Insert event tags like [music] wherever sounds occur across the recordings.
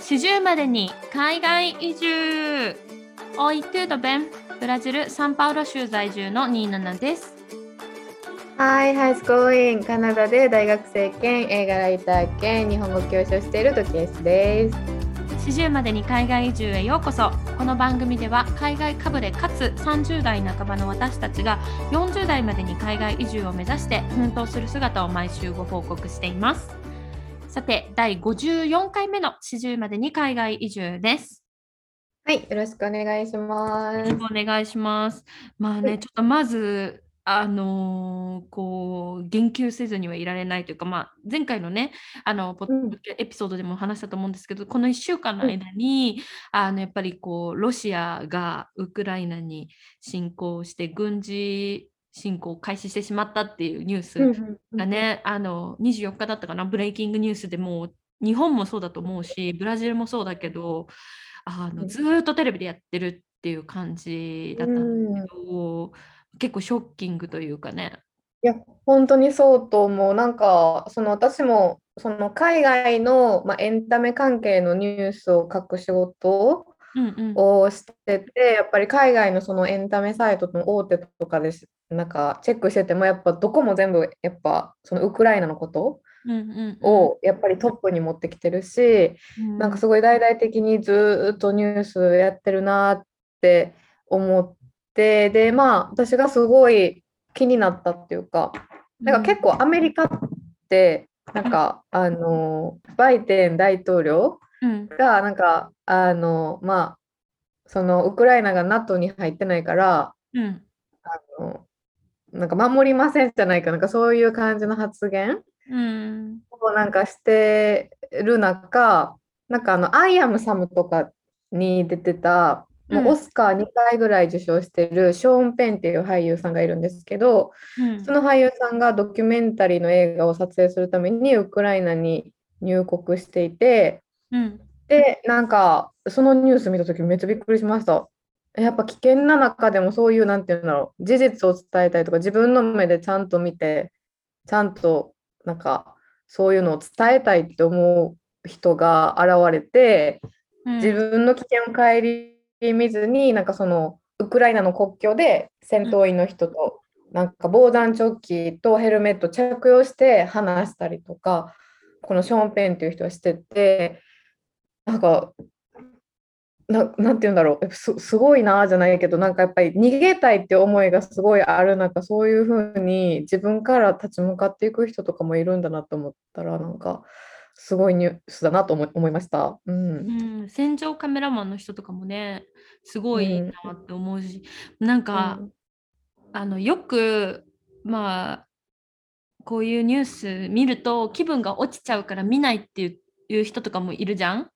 40までに海外移住オイトゥードベンブラジル・サンパウロ州在住のニーナナです。Hi, how's going? カナダで大学生兼映画ライター兼日本語教師をしている時エスです。40までに海外移住へようこそこの番組では海外かぶれかつ30代半ばの私たちが40代までに海外移住を目指して奮闘する姿を毎週ご報告していますさて第54回目の40までに海外移住です。はい、よろしくお願いします。お願いします。まあはねちょっとまずあのーこう言及せずにはいられないというか、まあ、前回のねあのポッうんエピソードでも話したと思うんですけどこの1週間の間に、あのやっぱりこうロシアがウクライナに侵攻して軍事侵攻を開始してしまったっていうニュースがね、あの24日だったかなブレイキングニュースでもう日本もそうだと思うしブラジルもそうだけどあのうんずーっとテレビでやってるっていう感じだったんですけど、結構ショッキングというかね。いや、本当にそうと思う。なんか、その私もその海外の、まあ、エンタメ関係のニュースを書く仕事うんうんをしてて、やっぱり海外のそのエンタメサイトの大手とかです。なんかチェックしてても、やっぱどこも全部、やっぱそのウクライナのことをやっぱりトップに持ってきてるし、うん。なんかすごい大々的にずーっとニュースやってるなって思って、で、まあ私がすごい気になったっていうか、なんか結構アメリカって、なんかあの、バイデン大統領うん。が、なんかあの、まあ、そのウクライナが NATO に入ってないから、うん。あのなんか守りませんじゃないか、なんかそういう感じの発言うん。をなんかしてる中、なんかあの、アイアムサムとかに出てた、もうオスカー2回ぐらい受賞してるショーン・ペンっていう俳優さんがいるんですけど、うん。その俳優さんがドキュメンタリーの映画を撮影するためにウクライナに入国していて、うん。で、なんかそのニュース見たときめっちゃびっくりしました。やっぱ危険な中でもそういう、なんていうんだろう、事実を伝えたりとか、自分の目でちゃんと見て、ちゃんとなんかそういうのを伝えたいって思う人が現れて、うん。自分の危険を顧みずに、なんかそのウクライナの国境で戦闘員の人と、なんか防弾チョッキとヘルメット着用して話したりとか、このショーン・ペンっていう人はしてて、なんか、ななんて言うんだろう、す、すごいなじゃないけど、なんかやっぱり逃げたいって思いがすごいある中、そういうふうに自分から立ち向かっていく人とかもいるんだなと思ったら、なんかすごいニュースだなと思い思いました。うん。うん戦場カメラマンの人とかもねすごいなって思うし、なんか、うんあのよくまあこういうニュース見ると気分が落ちちゃうから見ないっていう人とかもいるじゃん？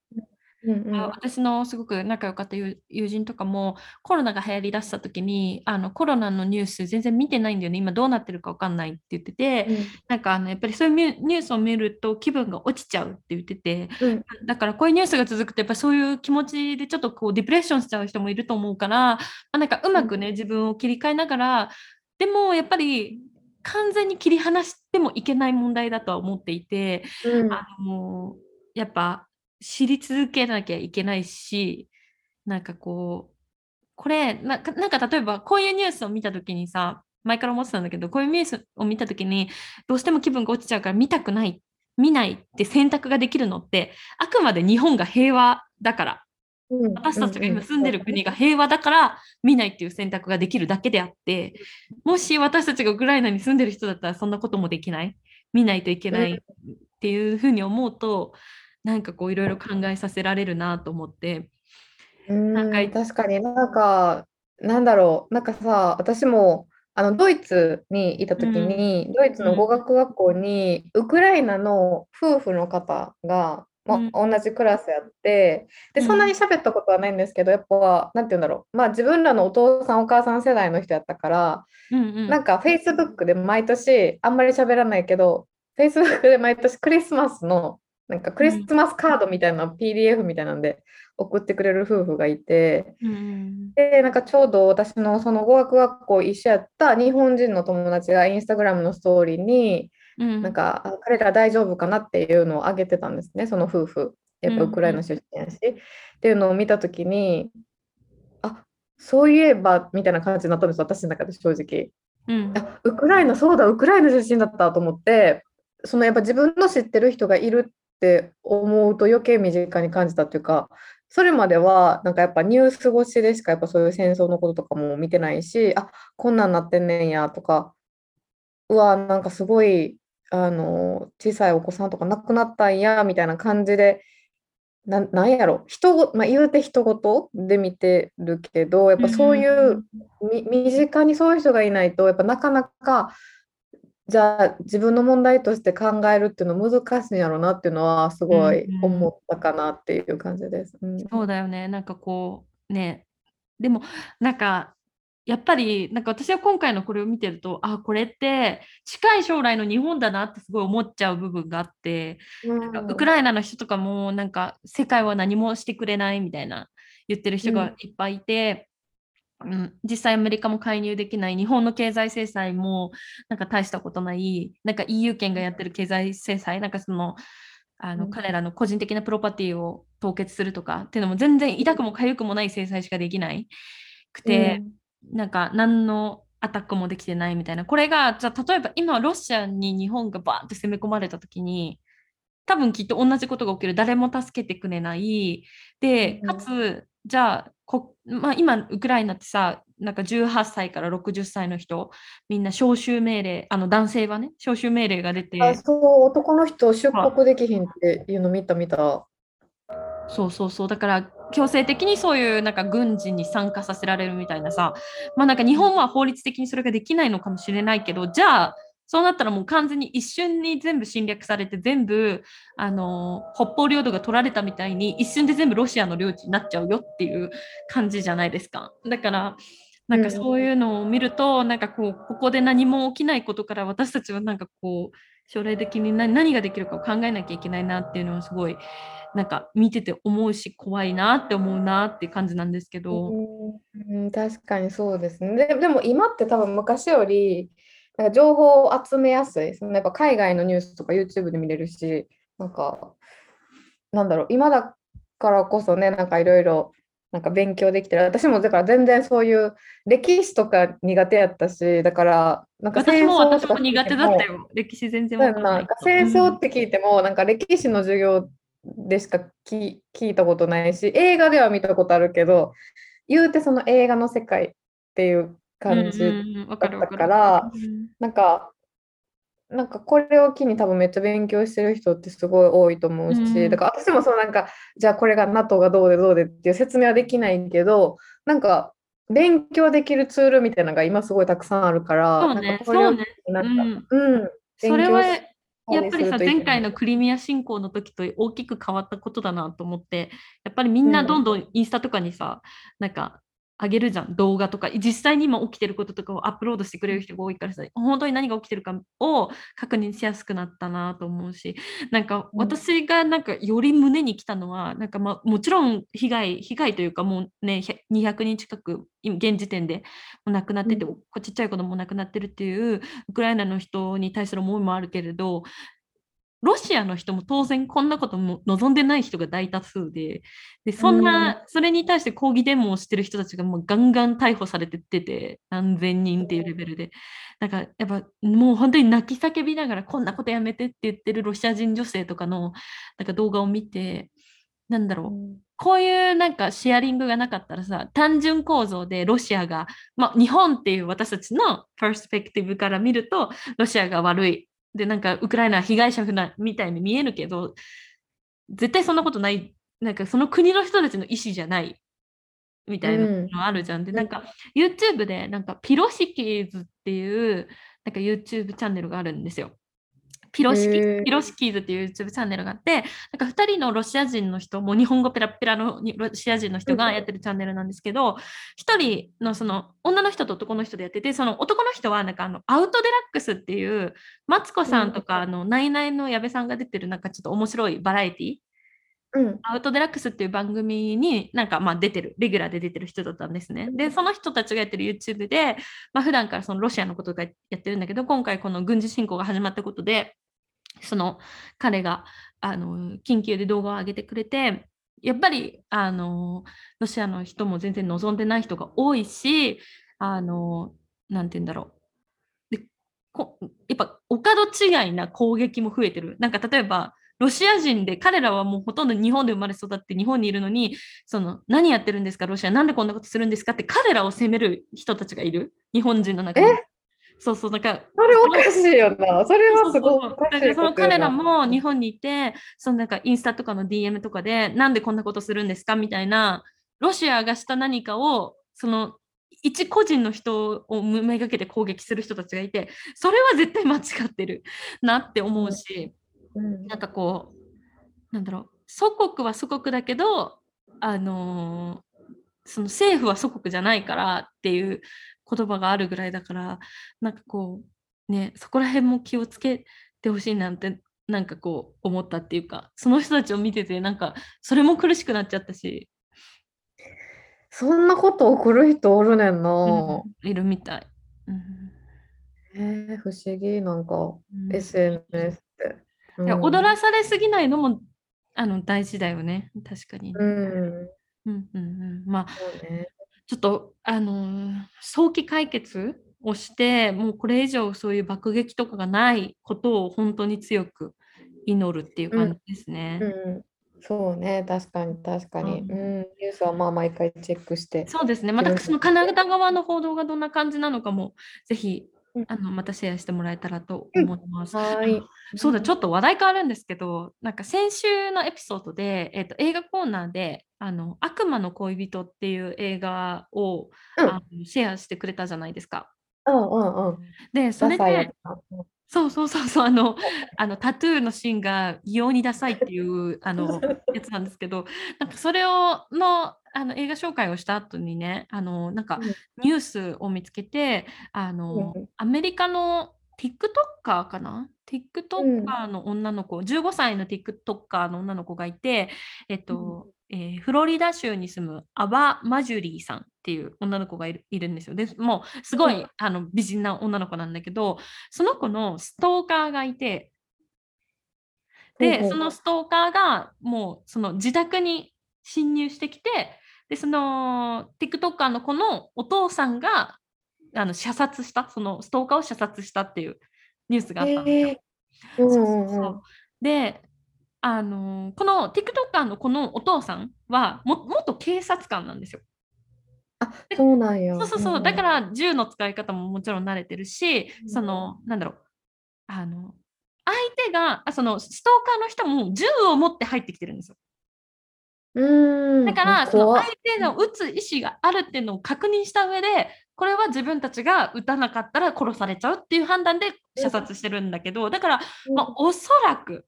うんうん。あ私のすごく仲良かった友友人とかもコロナが流行りだした時にあのコロナのニュース全然見てないんだよね。今どうなってるか分かんないって言ってて、なんかあのやっぱりそういうニュースを見ると気分が落ちちゃうって言っててうん。だからこういうニュースが続くとやっぱそういう気持ちでちょっとこうディプレッションしちゃう人もいると思うから、まあ、なんかうまくね自分を切り替えながらでもやっぱり完全に切り離してもいけない問題だとは思っていて。うん。あのやっぱ知り続けなきゃいけないしなんかこうこれなんか例えばこういうニュースを見た時にさ前から思ってたんだけどこういうニュースを見た時にどうしても気分が落ちちゃうから見たくない見ないって選択ができるのってあくまで日本が平和だから。うん私たちが今住んでる国が平和だから見ないっていう選択ができるだけであってもし私たちがウクライナに住んでる人だったらそんなこともできない。見ないといけないっていうふうに思うとなんかこういろいろ考えさせられるなと思って。うんなんか確かに。なんか、なんだろう、なんかさ、私もあのドイツにいた時に、ドイツの語学学校にウクライナの夫婦の方が、まうん。同じクラスやって、で、そんなに喋ったことはないんですけど、やっぱ、なんて言うんだろう、まあ自分らのお父さん、お母さん世代の人やったから、うんうん。なんか Facebook で毎年、あんまり喋らないけど、Facebook で毎年クリスマスの、なんかクリスマスカードみたいな PDF みたいなんで送ってくれる夫婦がいて、うんで、なんかちょうど私のその語学学校一緒やった日本人の友達がインスタグラムのストーリーに、うん。なんかあ彼ら大丈夫かなっていうのを上げてたんですね、その夫婦。やっぱウクライナ出身やし、っていうのを見た時にあそういえばみたいな感じになったんです私の中で正直。うん。あウクライナそうだウクライナ出身だったと思ってそのやっぱ自分の知ってる人がいるって思うと余計身近に感じたっていうかそれまではなんかやっぱニュース越しでしかやっぱそういう戦争のこととかも見てないしあこんなんなってんねんやとかうわなんかすごいあの小さいお子さんとか亡くなったんやみたいな感じでななんやろ人ご、まあ、言うて人事で見てるけどやっぱそういうみ身近にそういう人がいないとやっぱなかなかじゃあ自分の問題として考えるっていうの難しいんやろうなっていうのはすごいうん思ったかなっていう感じです。うん。そうだよね。なんかこうね、でもなんかやっぱりなんか私は今回のこれを見てると、あ、これって近い将来の日本だなってすごい思っちゃう部分があって、なんかウクライナの人とかもなんか世界は何もしてくれないみたいな言ってる人がいっぱいいて、うん、実際アメリカも介入できない日本の経済制裁もなんか大したことないなんか EU 圏がやってる経済制裁なんかそのあの、うん。彼らの個人的なプロパティを凍結するとかっていうのも全然痛くも痒くもない制裁しかできない。くて、なんか何のアタックもできてないみたいな。これがじゃあ例えば今ロシアに日本がバーって攻め込まれた時に多分きっと同じことが起きる。誰も助けてくれない。でうん。かつじゃあこ、まあ、今ウクライナってさなんか18歳から60歳の人みんな招集命令あの男性はね招集命令が出て。あそう男の人出国できひんっていうの見た見た。そうそうそう。だから強制的にそういうなんか軍事に参加させられるみたいなさ。まあなんか日本は法律的にそれができないのかもしれないけどじゃあそうなったらもう完全に一瞬に全部侵略されて全部あの北方領土が取られたみたいに一瞬で全部ロシアの領地になっちゃうよっていう感じじゃないですかだからなんかそういうのを見ると、なんかこうここで何も起きないことから私たちはなんかこう将来的に何何ができるかを考えなきゃいけないなっていうのはすごいなんか見てて思うし怖いなって思うなって感じなんですけど、うん、確かにそうですね。で、でも今って多分昔よりなんか情報を集めやすい。そのやっぱ海外のニュースとか YouTube で見れるし、なんか、なんだろう、今だからこそね、なんかいろいろなんか勉強できてる。私もだから全然そういう歴史とか苦手やったし、だから、なんか私も戦争とか私も苦手だったよ。歴史全然わかんない。戦争って聞いても、なんか歴史の授業でしか聞聞いたことないし、映画では見たことあるけど、言うてその映画の世界っていう感じだったからうんなんか、なんかこれを機に多分めっちゃ勉強してる人ってすごい多いと思うし、うんだから私もそうなんか、じゃあこれが NATO がどうでどうでっていう説明はできないけど、なんか勉強できるツールみたいなのが今すごいたくさんあるから、そうねなんかこれうねなんか、うんうん、それはやっぱりさ前回のクリミア侵攻の時と大きく変わったことだなと思ってやっぱりみんなどんどんインスタとかにさ、なんか上げるじゃん動画とか。実際に今起きてることとかをアップロードしてくれる人が多いからさ本当に何が起きてるかを確認しやすくなったなと思うしなんかうん。私がなんかより胸に来たのはなんかまあもちろん被害被害というかもうね100 200人近く今現時点で亡くなってて、うん。こちっちゃい子供も亡くなってるっていうウクライナの人に対する思いもあるけれどロシアの人も当然こんなことも望んでない人が大多数ででそんな、それに対して抗議デモをしてる人たちがもうガンガン逮捕されてってて何千人っていうレベルで。なんかやっぱもう本当に泣き叫びながらこんなことやめてって言ってるロシア人女性とかのなんか動画を見てなんだろう、うん。こういうなんかシェアリングがなかったらさ単純構造でロシアが、まあ、日本っていう私たちのパースペクティブから見るとロシアが悪いでなんかウクライナは被害者なみたいに見えるけど絶対そんなことないなんかその国の人たちの意思じゃないみたいなのあるじゃん。でなんか YouTube でなんかピロシキーズっていうなんか YouTube チャンネルがあるんですよ。ピロシキへー。ピロシキーズっていう YouTube チャンネルがあって、なんか2人のロシア人の人、もう日本語ペラペラのにロシア人の人がやってるチャンネルなんですけど、1人のその女の人と男の人でやってて、その男の人はなんかあのアウトデラックスっていう、マツコさんとかあのナイナイの矢部さんが出てるなんかちょっと面白いバラエティ。うん。アウトデラックスっていう番組になんかまあ出てる、レギュラーで出てる人だったんですね。で、その人たちがやってる YouTube で、まあ普段からそのロシアのことがやってるんだけど、今回この軍事侵攻が始まったことで、その彼があの緊急で動画を上げてくれてやっぱりあのロシアの人も全然望んでない人が多いしあのなんて言うんだろう。でこやっぱお門違いな攻撃も増えてる。なんか例えばロシア人で彼らはもうほとんど日本で生まれ育って日本にいるのにその何やってるんですかロシア。なんでこんなことするんですかって彼らを責める人たちがいる。日本人の中に。そうそうなんかそれおかしいよな。[laughs] それはすごいおかしいその彼らも日本にいてそのなんかインスタとかの DM とかでなんでこんなことするんですかみたいなロシアがした何かをその一個人の人をめがけて攻撃する人たちがいてそれは絶対間違ってるなって思うし、うん。なんかこうなんだろう。祖国は祖国だけどあのーその政府は祖国じゃないからっていう言葉があるぐらいだからなんかこうねそこら辺も気をつけてほしいなんてなんかこう思ったっていうかその人たちを見ててなんかそれも苦しくなっちゃったし、そんなこと送る人おるねんな。うんいるみたい。うん。えー、不思議、なんか、うん。SNS って。いやうん踊らされすぎないのもあの大事だよね。確かに。ね、うん、うんうんうん、まあそうね。ちょっとあのー早期解決をしてもうこれ以上そういう爆撃とかがないことを本当に強く祈るっていう感じですね。うん、そうね、確かに、確かに。ううんん、ニュースはまあ毎回チェックして。そうですね。またそのカナダ側の報道がどんな感じなのかもぜひうんあのまたシェアしてもらえたらと思います。はい。そうだ、ちょっと話題変わるんですけど、なんか先週のエピソードで、えっと映画コーナーであの悪魔の恋人っていう映画を、うんあのシェアしてくれたじゃないですか。うんうんうん。で、それでそうそうそうそう、あの、[laughs] あのタトゥーのシーンが異様にダサいっていうあのやつなんですけど、[laughs] なんかそれをのあの映画紹介をした後にね、あのなんかニュースを見つけて、あのうんアメリカの TikToker かな ?TikToker の女の子、15歳の TikToker の女の子がいて、えっと、えーフロリダ州に住むアバ・マジュリーさんっていう女の子がいるいるんですよ。でもうすごい、うんあの美人な女の子なんだけど、その子のストーカーがいて、で、そのストーカーがもうその自宅に侵入してきて、で、その TikToker の子のお父さんがあの射殺した、そのストーカーを射殺したっていうニュースがあったんですよ。へえうんそううん。そうそう。で、あのーこの TikToker のこのお父さんはも元警察官なんですよ。あ、そうなんや。そうそうそう、だからら銃の使い方ももちろん慣れてるし、うんそのなんだろうあの相手があそのストーカーの人も銃を持って入ってきてるんですよ。うん。だからその相手の撃つ意思があるっていうのを確認した上でこれは自分たちが撃たなかったら殺されちゃうっていう判断で射殺してるんだけどだから、まあ、おそらく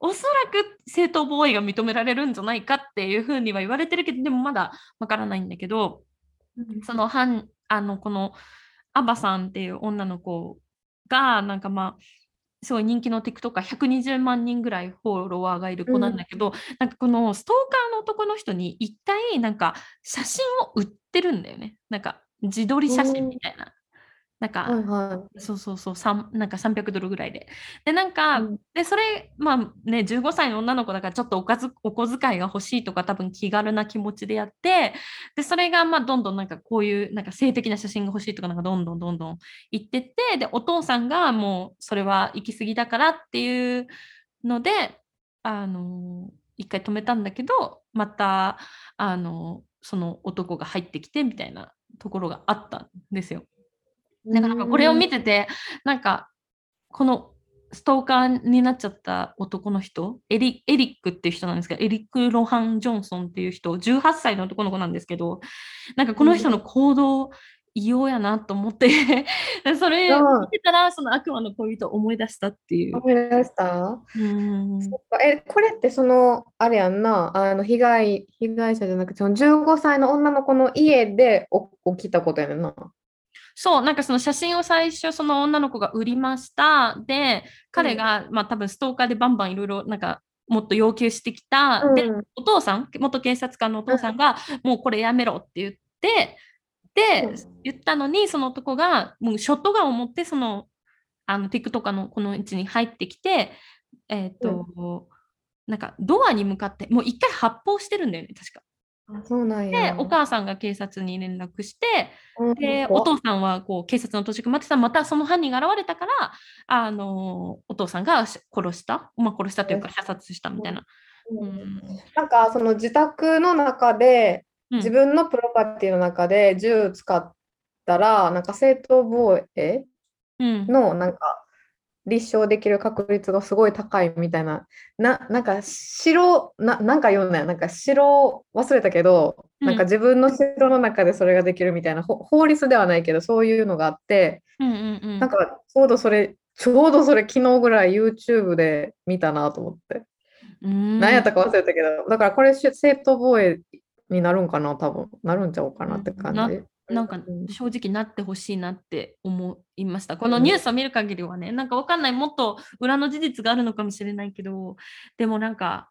おそらく正当防衛が認められるんじゃないかっていうふうには言われてるけどでもまだわからないんだけどうん。その犯あのこのアバさんっていう女の子がなんかまあすごい人気の TikToker120 万人ぐらいフォロワーがいる子なんだけど、なんかこのストーカーの男の人に一体なんか写真を売ってるんだよね。なんか自撮り写真みたいな。なんか、はいはそうそうそう、なんか300ドルぐらいで。で、なんか、うんで、それ、まあね、15歳の女の子だからちょっとおかずお小遣いが欲しいとか多分気軽な気持ちでやって、で、それがまあどんどんなんかこういうなんか性的な写真が欲しいとかなんかどんどんどんどん言ってって、で、お父さんがもうそれは行き過ぎだからっていうので、あの、一回止めたんだけど、また、あの、その男が入ってきてみたいなところがあったんですよ。い。だからなんかこれを見て、てて、なんかこのストーカーになっちゃった男の人エリ、エリックっていう人なんですけど、エリック・ロハン・ジョンソンっていう人、18歳の男の子なんですけど、なんかこの人の行動、異様やなと思って、[laughs] それうん見てたら、その悪魔の恋人を思い出したっていう。思い出した？うんえ、これってその、あれやんな、あの被害、被害者じゃなくて、その15歳の女の子の家でお起きたことやねんな。そう、なんかその写真を最初その女の子が売りました。で、彼が、まあ多分ストーカーでバンバンいろいろなんかもっと要求してきた。で、うんお父さん、元警察官のお父さんが、もうこれやめろって言って、で、うん言ったのに、その男が、もうショットガンを持って、その、あの、TikToker のこの位置に入ってきて、えっ、と、なんかドアに向かって、もう一回発砲してるんだよね、確か。あそうなんでや。、お母さんが警察に連絡して、うんで、お父さんはこう警察の到着待ってた。ら、またその犯人が現れたから、あのお父さんがし殺した、まあ、殺したというか、射殺したみたいな。うん。なんかその自宅の中でうん。自分のプロパティの中で銃使ったらなんか正当防衛うん。のなんか立証できる確率がすごい高いみたいな。ななんか城ななんか言うんだよ。なんか城忘れたけどなんかうん自分の城の中でそれができるみたいな。ほ法律ではないけどそういうのがあって。うんうんうん。なんかちょうどそれちょうどそれ昨日ぐらい YouTube で見たなと思って。うん。何やったか忘れたけど、だからこれし正当防衛になるんかな、多分。なるんちゃうかなって感なじ。なんかうん。正直なってほしいなって思いました。このニュースを見る限りはね、なんかわかんない、もっと裏の事実があるのかもしれないけど、でもなんか、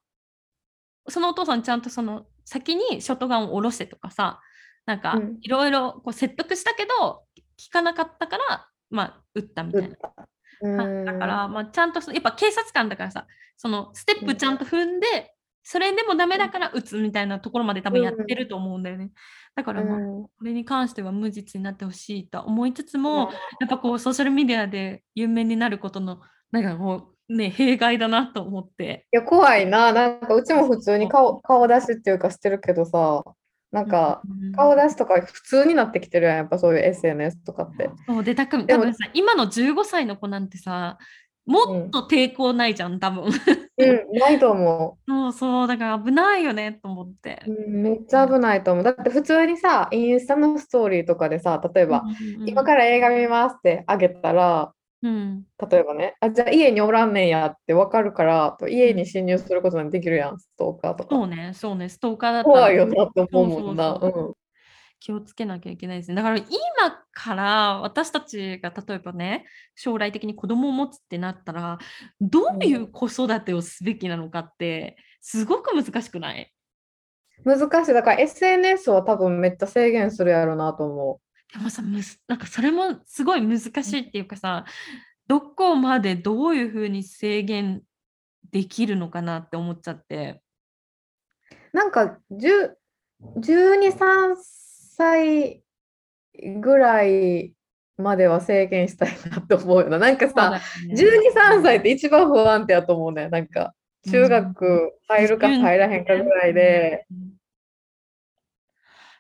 そのお父さんちゃんとその先にショットガンを下ろせとかさ、なんかうん。いろいろこう説得したけど、聞かなかったから、まあ、撃ったみたいな。うんだから、まあ、ちゃんとそのやっぱ警察官だからさ、そのステップちゃんと踏んで、それでもダメだから撃つみたいなところまで多分やってると思うんだよね。だから、まあ、うんこれに関しては無実になってほしいと思いつつも、やっぱこうソーシャルメディアで有名になることのなんかこうね弊害だなと思って。いや、怖いな。なんかうちも普通に顔顔出しっていうかしてるけどさ、なんかうん顔出しとか普通になってきてるやん、やっぱそういう SNS とかって。そうでたくでも多分さ今の15歳の子なんてさもっと抵抗ないじゃん多分。うん、ないと思そうそうだから危ないよねと思ってう。。うん、めっちゃ危ないと思う。だって普通にさ、インスタのストーリーとかでさ、例えば、今から映画見ますってあげたら、うん例えばね、あ、じゃあ家におらんねんやって分かるから、家に侵入することなんてできるやん、ストーカーとか。そうね、そうね、ストーカーだったら怖いよなって思うもんな。そうそうそううん気をつけなきゃいけないですね。だから今から私たちが例えばね、将来的に子供を持つってなったら、どういう子育てをすべきなのかって、すごく難しくない？難しい。だから SNS は多分めっちゃ制限するやろなと思でもさ、むずなんかそれもすごい難しいっていうかさ、どこまでどういうふうに制限できるのかなって思っちゃって。う。なんか10 12、3歳ぐらいまでは制限したいなと思うよな。なんかさ、ね。12、3歳って一番不安定やと思うね。なんか中学入るか入らへんかぐらいで。うん。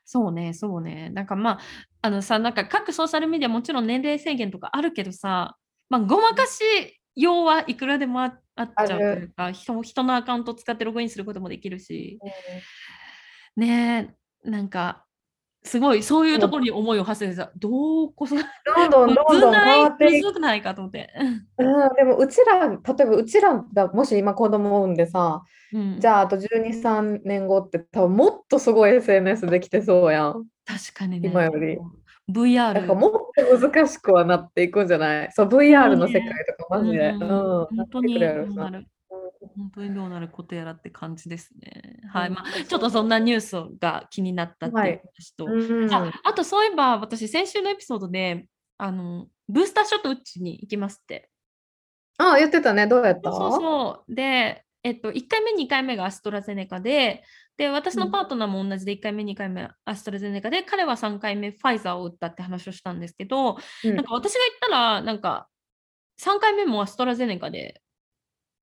そうね、そうね。なん。かまあ、あのさ、なん。か各ソーシャルメディアもちろん。年齢制限とかあるけどさ、まあ、ごまかし用はいくらでもああっちゃうというか、人人のアカウントを使ってログインすることもできるし、ねえ、なん。か、すごいそういうところに思いを馳せてさ、どうこそ、どんどんどんどん変わっていく。ないかと思って。うん、でもうちら、例えばうちらがもし今子供を産んでさ、うん、じゃああと12、3年後って多分もっとすごい SNS できてそうやん。確かにね。今より。VR。なんかもっと難しくはなっていくんじゃない？そう、VR の世界とかマジで。うんうん、本当に本当にどうなることやらって感じですね。はい、うんまあ、ちょっとそんなニュースが気になったっていう話と、うんああとそういえば私先週のエピソードであのブースターショット打ちに行きますって。あ、言ってたね。どうやった？そうそうで、えっと、1回目2回目がアストラゼネカでで私のパートナーも同じで1回目2回目アストラゼネカで彼は3回目ファイザーを打ったって話をしたんですけど、うん。なんか私が言ったらなんか3回目もアストラゼネカで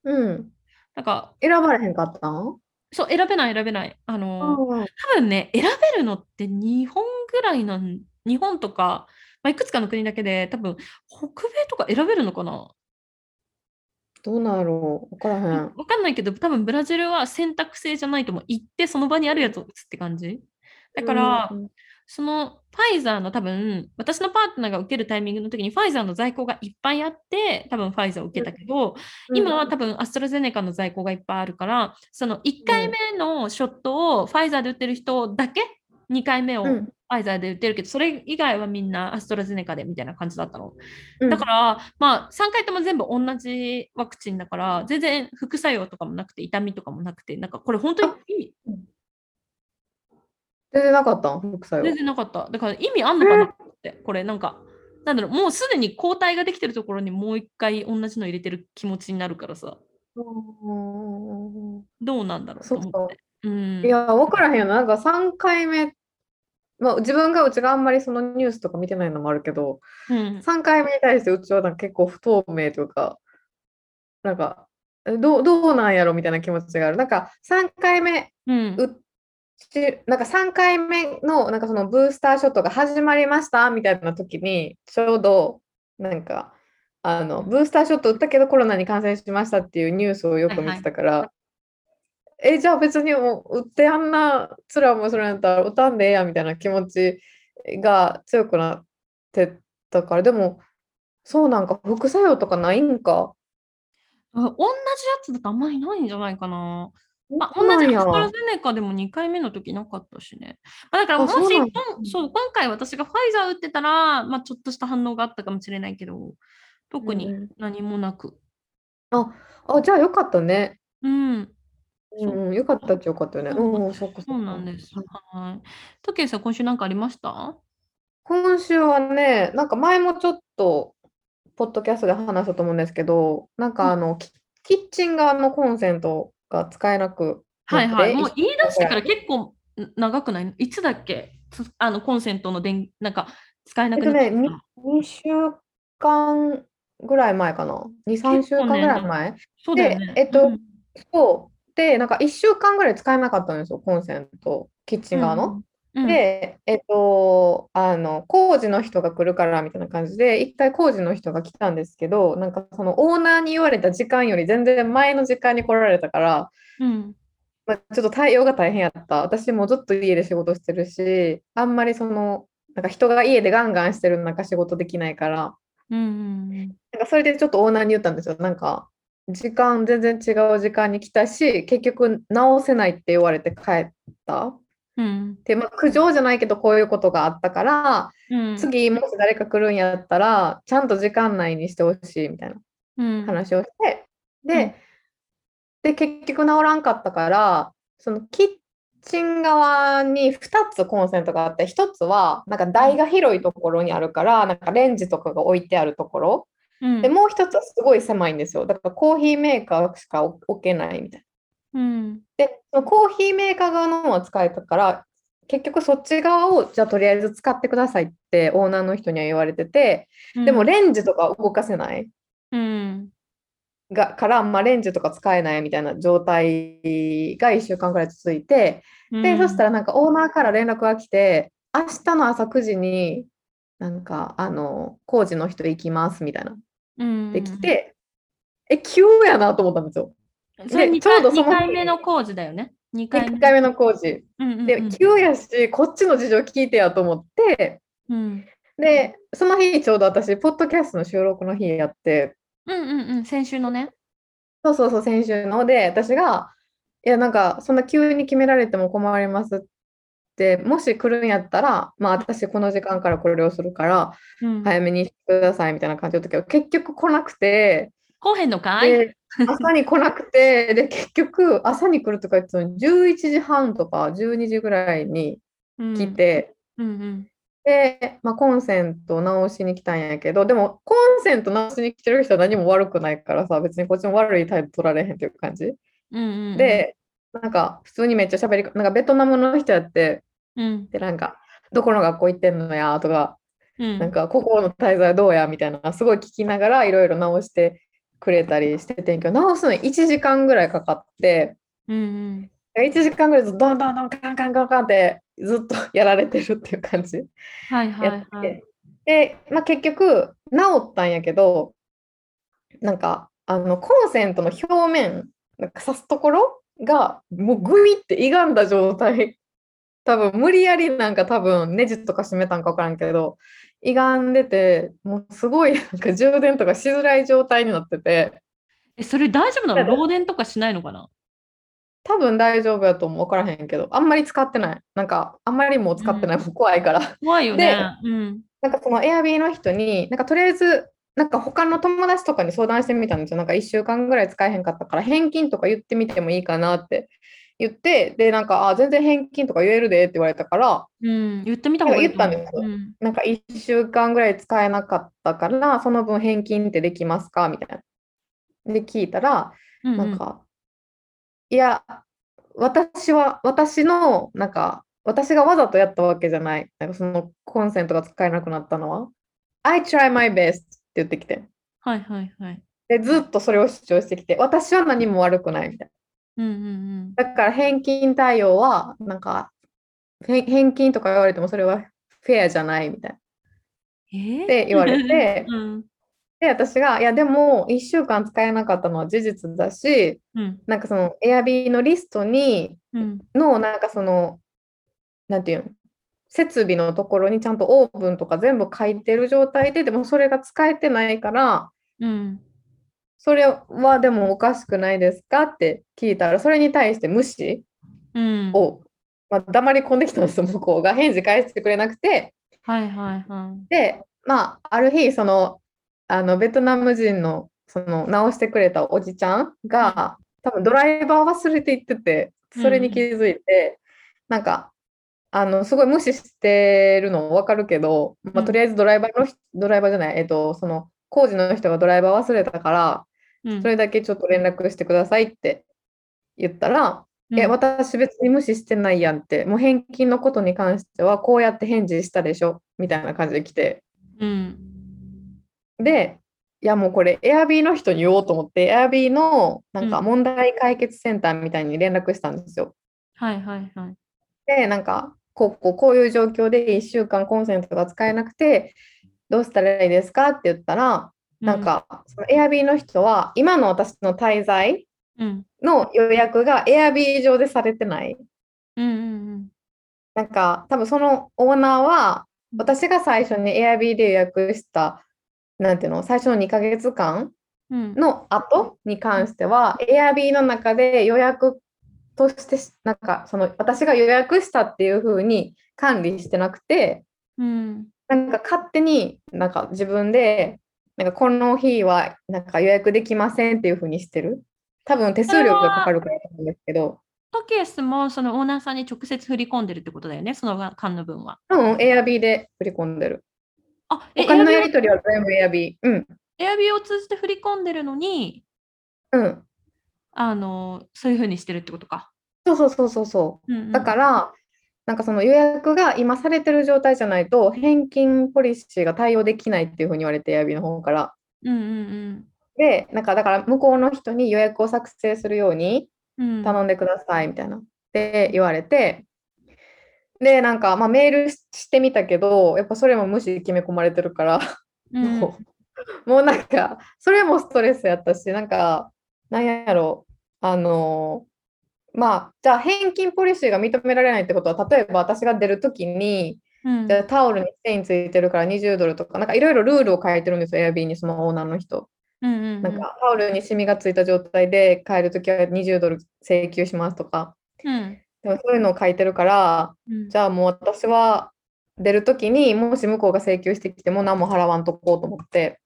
うん。なんか選ばれへんかったん？そう、選べない、選べない。あの、うん多分ね、選べるのって日本ぐらいなん、日本とか、まあ、いくつかの国だけで、多分北米とか選べるのかな？どうなんやろう？わからへん。わかんないけど、多分ブラジルは選択制じゃないとも行って、その場にあるやつって感じ。だから、うんそのファイザーの多分、私のパートナーが受けるタイミングの時にファイザーの在庫がいっぱいあって、多分ファイザーを受けたけど、今は多分アストラゼネカの在庫がいっぱいあるから、その1回目のショットをファイザーで打ってる人だけ2回目をフうん。ァイザーで打ってるけど、それ以外はみんなアストラゼネカでみたいな感じだったの。うん。だから、まあ、3回とも全部同じワクチンだから、全然副作用とかもなくて、痛みとかもなくて、なんかこれ本当に意味全然なかったん副作用全。然なかった。だから意味あんのかなって、これなんか、なんだろう、もうすでに抗体ができてるところにもう一回同じの入れてる気持ちになるからさ。うんどうなんだろうと思って。うん。いや、分からへんよな。なんか3回目、まあ、自分がうちがあんまりそのニュースとか見てないのもあるけど、うん。3回目に対してうちはなんか結構不透明というか、なんか、えどう、どうなんやろみたいな気持ちがある。なんか3回目うん。なんか3回目のなんかそのブースターショットが始まりましたみたいな時に、ちょうどなんか、あの、ブースターショット打ったけどコロナに感染しましたっていうニュースをよく見てたから、え、じゃあ別にもう打ってあんなつらもそれやったら打たんでええやみたいな気持ちが強くなってたから、でも、そうなんか副作用とかないんか？あ同じやつだとあんまりないんじゃないかな。まあ、同じアストラゼネカでも2回目の時なかったしね。まあ、だからもしあそうそう今回私がファイザー打ってたら、まあ、ちょっとした反応があったかもしれないけど、特にうんうん何もなく。あ、あ、じゃあよかったね。うん、うんうん、よかったっちゃよかったよね。そううんうん、そっかそうなんです。はい。トケイさん、今週なんかありました？今週はね、なんか前もちょっと、ポッドキャストで話したと思うんですけど、なんかあの、キキッチン側のコンセントが使えなくはいはい。もう一言い出してから結構ん長くない？いつだっけ？つあのコンセントの電、なんか使えなくなったに2週間ぐらい前かな？2、3週間ぐらい前？でそうだよね。えっとうんそう。で、なんか1週間ぐらい使えなかったんですよ、コンセント、キッチン側の。。うん、で、えっと、あの、工事の人が来るからみたいな感じで、一回工事の人が来たんですけど、なんかそのオーナーに言われた時間より全然前の時間に来られたから、うん、まあ、ちょっと対応が大変やった。私もずっと家で仕事してるし、あんまりその、なんか人が家でガンガンしてる中仕事できないから、うん、うん。なんかそれでちょっとオーナーに言ったんですよ。なんか、時間全然違う時間に来たし、結局直せないって言われて帰った。うん、で、まあ、苦情じゃないけどこういうことがあったから、うん、次もし誰か来るんやったら、ちゃんと時間内にしてほしいみたいなうん、話をして、うんで、で、結局治らんかったから、そのキッチン側に2つコンセントがあって、1つはなんか台が広いところにあるから、なんかレンジとかが置いてあるところ。うん、で、もう1つはすごい狭いんですよ。だからコーヒーメーカーしか置けないみたいな。うん、で、コーヒーメーカー側のは使えたから、結局そっち側をじゃあとりあえず使ってくださいってオーナーの人には言われてて、でもレンジとか動かせない。うん、がから、まあ、レンジとか使えないみたいな状態が1週間くらい続いて、で、そしたらなんかオーナーから連絡が来て、明日の朝9時になんかあの工事の人行きますみたいな。らでき、て、え、急やなと思ったんですよ。2回ちょうどその二回目の工事だよね。2回1回目の工事。うんうんうん。で、急やし、こっちの事情聞いてやと思って、うん。で、その日ちょうど私、ポッドキャストの収録の日やって、うんうんうん、先週のね。そうそうそう、先週の。で、私が、いや、なんか、そんな急に決められても困りますって、もし来るんやったら、まあ、私、この時間からこれをするから、うん、早めにしてくださいみたいな感じだったけど、結局来なくて、後編のかいで、朝に来なくて、[laughs] で、結局、朝に来るとか言ってたのに、11時半とか12時ぐらいに来て、うん。うんで、まあ、コンセント直しに来たんやけど、でも、コンセント直しに来てる人は何も悪くないからさ、別にこっちも悪い態度取られへんっていう感じ。うんうんうん、で、なんか普通にめっちゃ喋り、なんかベトナムの人やって、うん。で、なんか、どこの学校行ってんのやとか、うん、なんか、ここの滞在どうやみたいな、すごい聞きながらいろいろ直してくれたりしててんけど、直すのに1時間ぐらいかかって、うんうん。1時間ぐらいずっとドンドンドンカンカンカンカンってずっとやられてるっていう感じ。はいはやって、いはい。で、まあ、結局治ったんやけど、なんかあのコンセントの表面、なんか刺すところがもうグイって歪んだ状態、多分無理やりなんか多分ネジとか締めたんか分からんけど、歪んでて、もうすごいなんか充電とかしづらい状態になってて、え、それ大丈夫なの？漏電とかしないのかな？多分大丈夫やと思う分からへんけど、あんまり使ってない。なんかあんまりもう使ってない、もう怖いから。怖いよね。うん。なんかその Airb の人に、なんかとりあえず、なんか他の友達とかに相談してみたんですよ。なんか1週間ぐらい使えへんかったから、返金とか言ってみてもいいかなって言って、で、なんか、あ、全然返金とか言えるでって言われたから、うん、言ってみた方がいい。言ったんですようんなんか1週間ぐらい使えなかったから、その分返金ってできますかみたいな。で、聞いたら、うんなんか、いや、私は、私の、なんか、私がわざとやったわけじゃない。なんかそのコンセントが使えなくなったのは。I try my best って言ってきて。はいはいはい。で、ずっとそれを主張してきて、私は何も悪くないみたいな。うんうんだから返金対応は、なんか、返返金とか言われてもそれはフェアじゃないみたいな。うん。え？ーって言われて [laughs] うん。で、私が、いや、でも、1週間使えなかったのは事実だし、うん。なんかその、エアビーのリストに、うん。の、なんかその、なんていうの、設備のところにちゃんとオーブンとか全部書いてる状態で、でもそれが使えてないから、うんそれはでもおかしくないですか？って聞いたら、それに対して無視うん。を、まあ、黙り込んできたんですよ、向こうが。返事返してくれなくて、はいはいはい。で、まあ、ある日、その、あの、ベトナム人の、その、直してくれたおじちゃんが、多分ドライバー忘れていってて、それに気づいて、なんか、あの、すごい無視してるの分かるけど、まあ、うんとりあえずドライバーの人、ドライバーじゃない、えっと、その、工事の人がドライバー忘れたから、うんそれだけちょっと連絡してくださいって言ったら、うん。え、私別に無視してないやんって、もう返金のことに関してはこうやって返事したでしょみたいな感じで来て、うん。で、いやもうこれ Airb の人に言おうと思って、Airb のなんかうん。問題解決センターみたいに連絡したんですよ。はいはいはい。で、なんかこうこうこういう状況で1週間コンセントが使えなくて、どうしたらいいですかって言ったら、なんかその Airb の人は今の私の滞在うん。の予約が Airb 上でされてない。うんうんなんか多分そのオーナーは私が最初に Airb で予約したなんていうの最初の2ヶ月間うん。の後に関しては Airb の中で予約としてなんかその私が予約したっていう風に管理してなくてうん。なんか勝手になんか自分でなんかこの日はなんか予約できませんっていう風にしてる？多分手数料がかかるからなんですけど。トケースもそのオーナーさんに直接振り込んでるってことだよね、その間の分は。うん Airb で振り込んでる。あ、え、お金のやりエ取りは全部 Airb うん。アビーを通じて振り込んでるのに、うん。あの、そういうふうにしてるってことか。そうそうそうそうそう。うんうん。だから、なんかその予約が今されてる状態じゃないと、返金ポリシーが対応できないっていうふうに言われて、エアビーの方から。うんうんで、なんかだから向こうの人に予約を作成するようにうん。頼んでくださいみたいな。って言われて、で、なんかまあメールししてみたけど、やっぱそれも無視決め込まれてるから、うんもうもうなんか、それもストレスやったし、なんか、なんやろ、あのまあ、じゃあ返金ポリシーが認められないってことは、例えば私が出るときに、うん。じゃあタオルに繊維ついてるから20ドルとか、なんかいろいろルールを書いてるんですよ、エアビーにそのオーナーの人。うんうん。なんかタオルにシミがついた状態で帰るときは20ドル請求しますとか、うん。でもそういうのを書いてるから、うん。じゃあもう私は出るときにもし向こうが請求してきても何も払わんとこうと思って。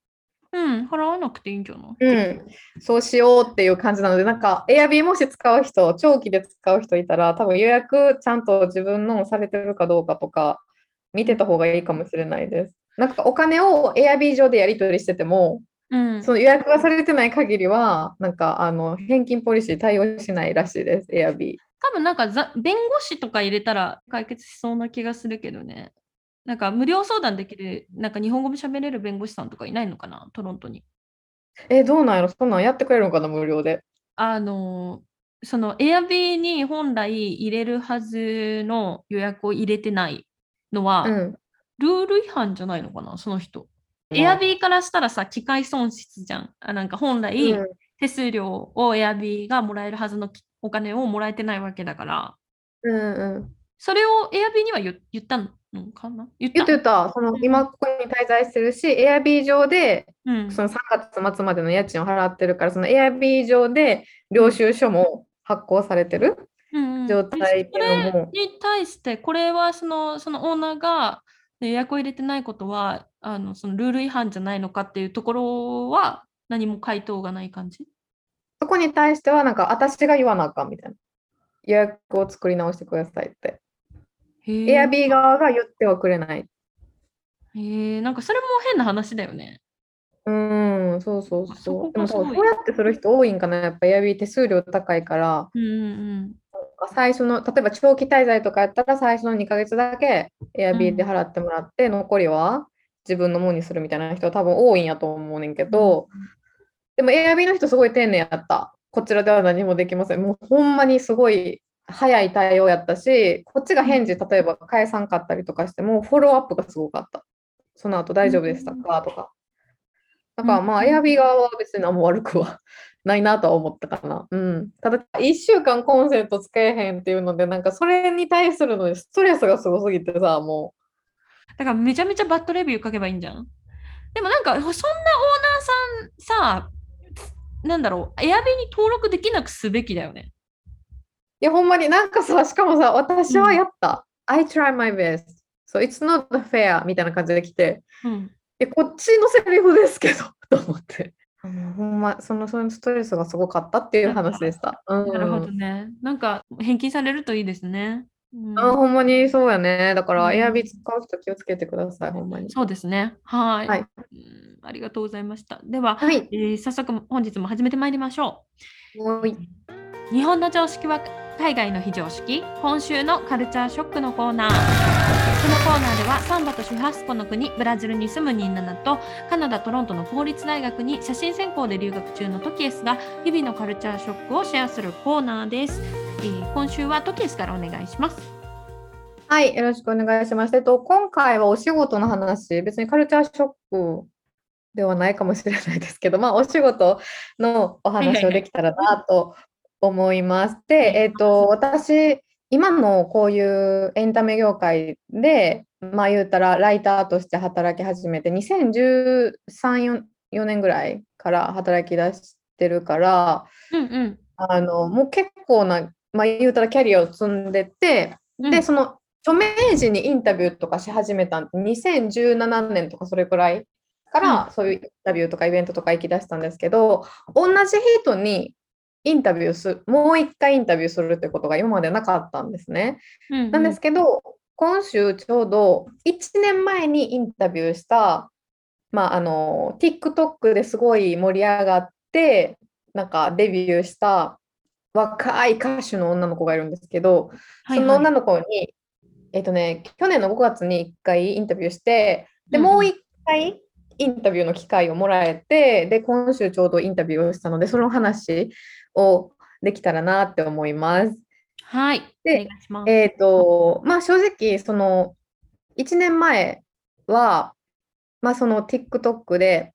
うん、払わなくていいんじゃない？うん、そうしようっていう感じなので、なんか、エアビーもし使う人、長期で使う人いたら、多分予約ちゃんと自分のされてるかどうかとか、見てた方がいいかもしれないです。なんか、お金をエアビー上でやり取りしてても、うんその予約がされてない限りは、なんか、あの、返金ポリシー対応しないらしいです、エアビー。多分なんかざ弁護士とか入れたら解決しそうな気がするけどね。なんか無料相談できる、なんか日本語も喋れる弁護士さんとかいないのかな、トロントに。え、どうなんやろ？そんなんやってくれるのかな、無料で。あの、その Airb に本来入れるはずの予約を入れてないのは、うん。ルール違反じゃないのかな、その人。うん Airb からしたらさ、機械損失じゃん。あなんか本来、うん手数料を Airb がもらえるはずのお金をもらえてないわけだから、うんうん。それを Airb には言言ったのかな？言った。言ってた、その今ここに滞在してるし、エアビー上で、うん。その3月末までの家賃を払ってるから、その Airb 上で領収書も発行されてるうん。うん状態っていうのも。それに対して、これはそのそのオーナーが予約を入れてないことはあのそのルール違反じゃないのかっていうところは何も回答がない感じ？そこに対しては、なんか私が言わなあかんみたいな。予約を作り直してくださいって。へエアビー側が言ってはくれない。へえなんかそれも変な話だよね。ううん、そうそうそそう。でもそうやってする人多いんかな。やっぱエアビーって数料高いから、うんうん最初の、例えば長期滞在とかやったら最初の2ヶ月だけエアビーで払ってもらって、残りは自分のものにするみたいな人多分多いんやと思うねんけど、でもエアビーの人すごい丁寧やった。こちらでは何もできません。もうほんまにすごい早い対応やったし、こっちが返事、例えば返さんかったりとかしても、フォローアップがすごかった。その後大丈夫でしたか？とか。だからまあ、うんエアビー側は別に何も悪くは [laughs] ないなとは思ったかな。うん。ただ、1週間コンセント使えへんっていうので、なんかそれに対するのでストレスがすごすぎてさ、もだからめちゃめちゃバッドレビュー書けばいいんじゃん？でもなんかそんなオーナーさんさ、なんだろう、エアビーに登録できなくすべきだよね。いや、ほんまになんかさ、しかもさ、私はやった。I try my best. So it's not fair みたいな感じで来て、うん。え、こっちのセリフですけど、[laughs] と思って。ほんま、その、そのストレスがすごかったっていう話でした。[laughs] うん。なるほどね。なんか返金されるといいですね。うんあ、ほんまにそうやね。だから、うんエアビー使う人気をつけてください、ほんまに。そうですね。はい。はいうんありがとうございました。では、はい。えー早速本日も始めてまいりましょ。う。日本の常識は海外の非常識。今週のカルチャーショックのコーナー。このコーナーではサンバとシュハスコの国ブラジルに住むニーナナとカナダ・トロントの公立大学に写真専攻で留学中のトキエスが日々のカルチャーショックをシェアするコーナーです。えー今週はトキエスからお願いします。はい、よろしくお願いします。えっと、今回はお仕事の話、別にカルチャーショックではないかもしれないですけど、まあ、お仕事のお話をできたらなと思います。で、えっと、私、今のこういうエンタメ業界で、まあ言うたらライターとして働き始めて、2013、4年ぐらいから働き出してるから、うんうん。あの、もう結構な、まあ言うたらキャリアを積んでて、うんで、その著名人にインタビューとかし始めたん2017年とかそれくらいから、そういうインタビューとかイベントとか行き出したんですけど、同じ人にインタビューする、もう一回インタビューするってことが今までなかったんですね。うんうん。なんですけど、今週ちょうど1年前にインタビューした、まあ、あの TikTok ですごい盛り上がってなんかデビューした若い歌手の女の子がいるんですけど、はいその女はいの子に、えっとね、去年の5月に1回インタビューしてでもう1回インタビューの機会をもらえてで今週ちょうどインタビューをしたのでその話をできたらなって思います。はい。おで。えっと、まあ正直、その1年前は、まあその TikTok で、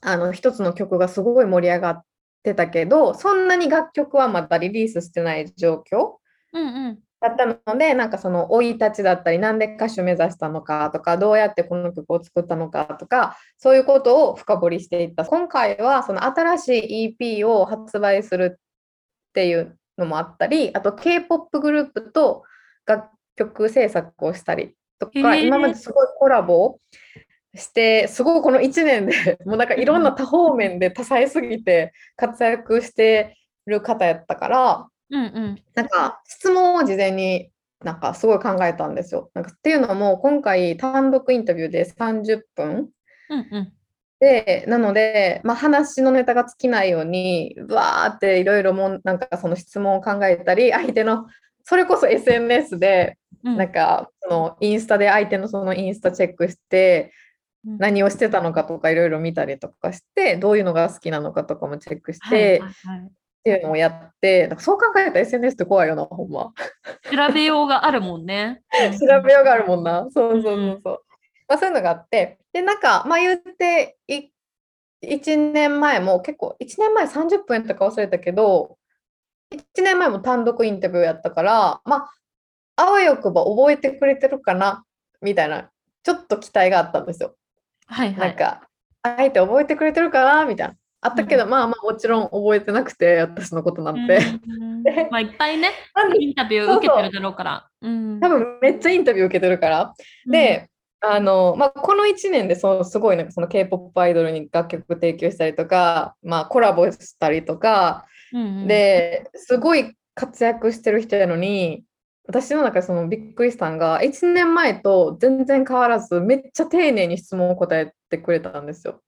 あの一つの曲がすごい盛り上がってたけど、そんなに楽曲はまだリリースしてない状況うんうん。だったので、なんかその生い立ちだったり、なんで歌手目指したのかとか、どうやってこの曲を作ったのかとか、そういうことを深掘りしていった。今回はその新しい EP を発売するっていうのもあったり、あと K-POP グループと楽曲制作をしたりとか、今まですごいコラボして、すごいこの1年でもうなんかいろんな多方面で多彩すぎて活躍してる方やったから、うんうん。なんか質問を事前になんかすごい考えたんですよ。なんかっていうのも今回単独インタビューで30分うんうん。でなので、まあ、話のネタが尽きないようにわーっていろいろもんなんかその質問を考えたり相手のそれこそ SNS でうんなんかそのインスタで相手のそのインスタチェックしてうん何をしてたのかとかいろいろ見たりとかしてどういうのが好きなのかとかもチェックしはいてはいはいっていうのをやってなんかそう考えたら SNS って怖いよなほんま。調べようがあるもんね。調べようがあるもんな。そうそうそうそう。まあ、そういうのがあって、で、なんか、まあ言ってい、1年前も結構、1年前30分やったか忘れたけど、1年前も単独インタビューやったから、まあ、あわよくば覚えてくれてるかな、みたいな、ちょっと期待があったんですよ。はいはい。なんか、あえて覚えてくれてるかな、みたいな。あったけど、まあまあもちろん覚えてなくて、私のことなんて。まあいっぱいね、インタビュー受けてるだろうから。うん多分めっちゃインタビュー受けてるから。で、あの、まあ、この1年でそうすごいなんかその K-POP アイドルに楽曲提供したりとか、まあ、コラボしたりとか、うんうん、ですごい活躍してる人やのに、私の中でそのびっくりしたんが、1年前と全然変わらず、めっちゃ丁寧に質問を答えてくれたんですよ。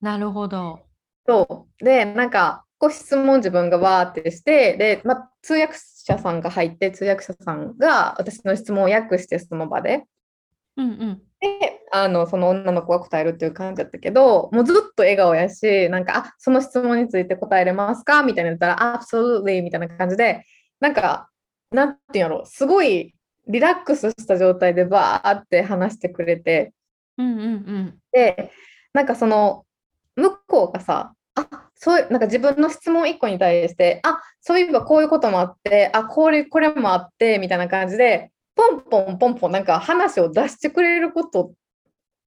なるほど。そう。で、なんか、こう質問自分がわーってして、で、まあ、通訳者さんが入って、通訳者さんが私の質問を訳して、その場で。うんうん。で、あの、その女の子が答えるっていう感じだったけど、もうずっと笑顔やし、なんか、あ、その質問について答えれますか？みたいな言ったら、absolutely みたいな感じで、なんか、なんていうんやろ、すごいリラックスした状態でバーって話してくれて、うんうんうん。で、なんかその、向こうがさ、あ、そういう、なんか自分の質問1個に対して、あ、そういえばこういうこともあって、あ、これ、これもあって、みたいな感じで、ポンポンポンポンなんか話を出してくれることっ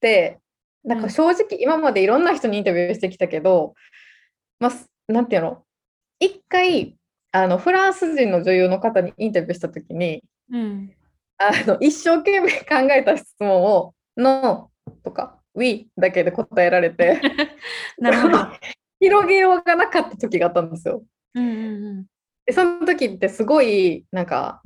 て、なんか正直今までいろんな人にインタビューしてきたけど、まあ、すなんていうの、一回、あの、フランス人の女優の方にインタビューしたときに、うん。あの一生懸命考えた質問を「No」とか「We」だけで答えられて [laughs] なるほど。[laughs] 広げようがなかった時があったんですよ。うんうんうん。でその時ってすごいなんか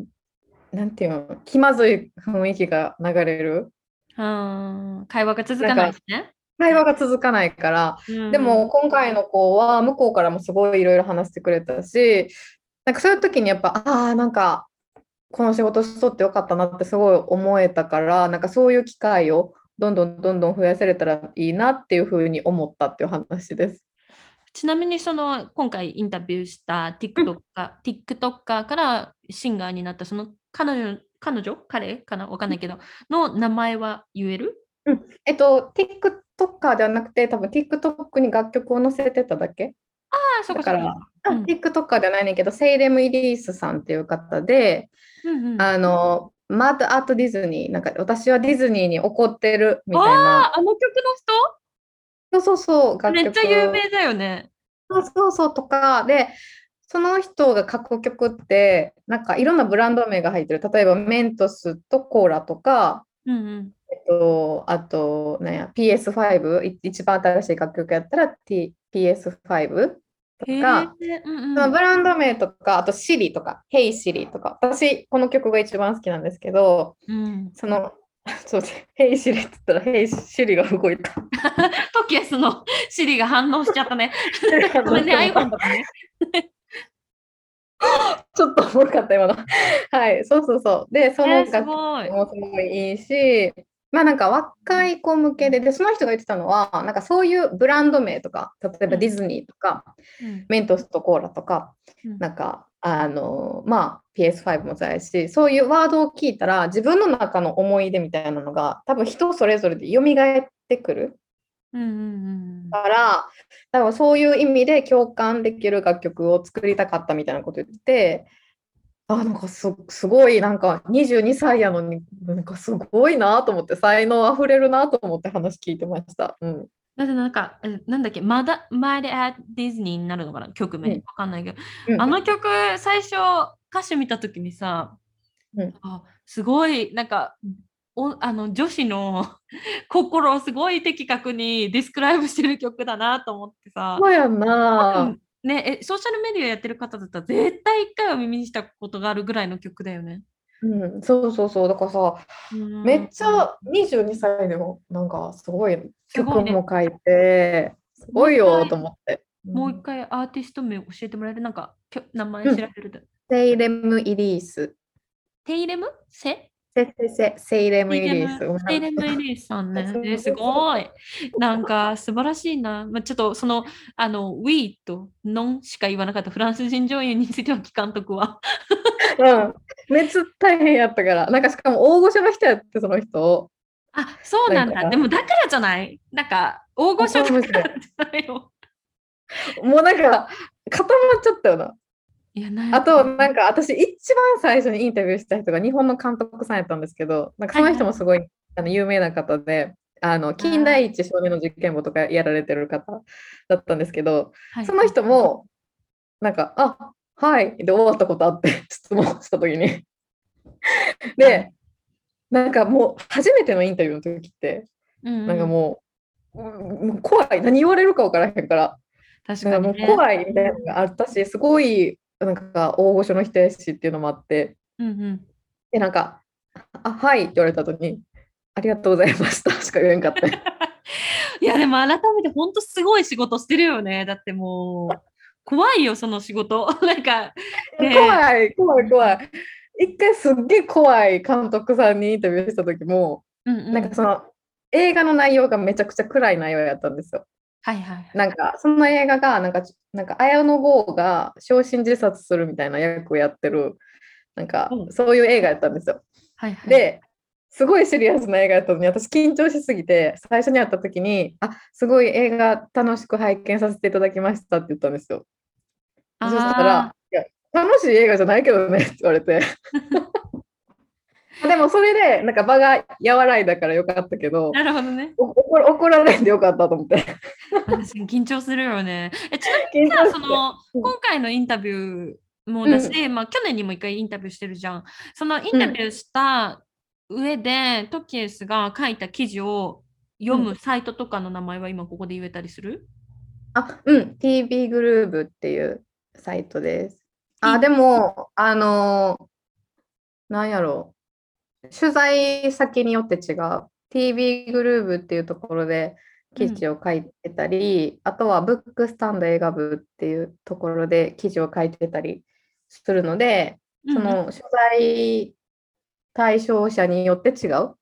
なんていうの気まずい雰囲気が流れるあー会話が続かないしね。会話が続かないからうんでも、今回の子は向こうからもすごいいろいろ話してくれたしなんかそういう時にやっぱああなんかこの仕事しとってよかったなってすごい思えたからなんかそういう機会をどんどんどんどん増やせれたらいいなっていうふうに思ったっていう話です。ちなみにその今回インタビューした TikToker,、TikToker からシンガーになったその彼女彼女？彼？かなわかんないけどの名前は言える？えっと TikToker ではなくて多分 TikTok に楽曲を載せてただけ？ああ、そこそこ。だから、あうん。TikToker ではないねんけどセイレム・イリースさんっていう方でうんうん、あのマッド・アート・ディズニーなんか私はディズニーに怒ってるみたいあな。あ、あの曲のそうそうそう人楽曲。めっちゃ有名だよね。そうそうそうとか。でその人が書く曲ってなんかいろんなブランド名が入ってる。例えばメントスとコーラとかうんうん。えっとあとなんや PS5 い一番新しい楽曲やったら、T、PS5 とか。うんうん。そのブランド名とかあと Siri とか。Hey Siri とか。私この曲が一番好きなんですけどうん、その [laughs] そう Hey Siri って言ったら Hey Siri が動いたトキエスのシリが反応しちゃったね。ごめんね、iPhone とかね。[laughs] ちょっとおもろかった今の。はい、そうそうそう。で、その楽曲ごい。もすごいいいし、まあなんか若い子向けで、で、その人が言ってたのは、なんかそういうブランド名とか、例えばうんディズニーとか、うんメントスとコーラとか、うんなんか、あの、まあ PS5 もそうやし、そういうワードを聞いたら、自分の中の思い出みたいなのが、多分人それぞれで蘇ってくる。うんうんうんから、多分そういう意味で共感できる楽曲を作りたかったみたいなこと言ってて、あ、なんかす、すごい、なんか22歳やのに、なんかすごいなと思って、才能あふれるなと思って話聞いてました。うん。だってなんか、えなんだっけ、まだ、マイディズニーになるのかな、曲名。うんわかんないけど。うんあの曲、最初、歌詞見たときにさ、うんあすごい、なんか、おあの女子の [laughs] 心をすごい的確にディスクライブしてる曲だなと思ってさ、そうやんなうんね、えソーシャルメディアやってる方だったら絶対一回は耳にしたことがあるぐらいの曲だよね。うん、そうそうそう。だからさ、うんめっちゃ22歳でも、なんかすごいすごいも書いて、すごいよと思って。もう一うん回アーティスト名教えてもらえる？なんかきょ名前うん調べる？と。セイレム・イリース。テイレムセセセセセイレム・テイリース。ごムテイレムエリーさんね。[laughs] えすごい。なんか素晴らしいな。まあ、ちょっとその、あの、We と Non しか言わなかったフランス人女優については聞かんとくわ。うん、めっちゃ大変やったから、なんかしかも大御所の人やって、その人。あ、そうなんだ。でもだからじゃない？なんか、大御所だからじゃないよ。[laughs] もうなんか固まっちゃったよな。あと、なんか私、一番最初にインタビューした人が日本の監督さんやったんですけど、なんかその人もすごいあの有名な方で、あの近代一少年の実験簿とかやられてる方だったんですけど、はい。その人も、なんか、あはいで終わったことあって、質問したときに。[laughs] で、なんかもう初めてのインタビューの時って、うんなんかもう、怖い、何言われるか分からへんから、確なんかもうかにね。怖いみたいなのがあったし、すごいなんか大御所の人やしっていうのもあって、うんうん。で、なんか、あ、はいって言われた後に、ありがとうございました [laughs] しか言えんかった。[laughs] いやでも改めて本当すごい仕事してるよね。だってもう怖いよその仕事。[laughs] なんか、ね、怖い怖い怖い。一回すっげえ怖い監督さんにインタビューした時も、うんうん、なんかその映画の内容がめちゃくちゃ暗い内容やったんですよ。はいはい、なんかその映画がなんかなんか綾野剛が焼身自殺するみたいな役をやってるなんかそういう映画やったんですよ。はいはい、ですごいシリアスな映画やったのに私緊張しすぎて最初に会った時に「あすごい映画楽しく拝見させていただきました」って言ったんですよ。そしたら「いや楽しい映画じゃないけどね」って言われて [laughs] でもそれでなんか場が和らいだからよかったけどなるほどね。怒られんでよかったと思って。私緊張するよね。えちなみにさその今回のインタビューもだし、うん、まあ、去年にも一回インタビューしてるじゃん。そのインタビューした上で、トキエスが書いた記事を読むサイトとかの名前は今ここで言えたりする、あ、うん、TV グルーブっていうサイトです。あ、でも、あのなん。やろう。取材先によって違う。TV グルーブっていうところで記事を書いてたり、うん、あとはブックスタンド映画部っていうところで記事を書いてたりするので、その取材対象者によって違う。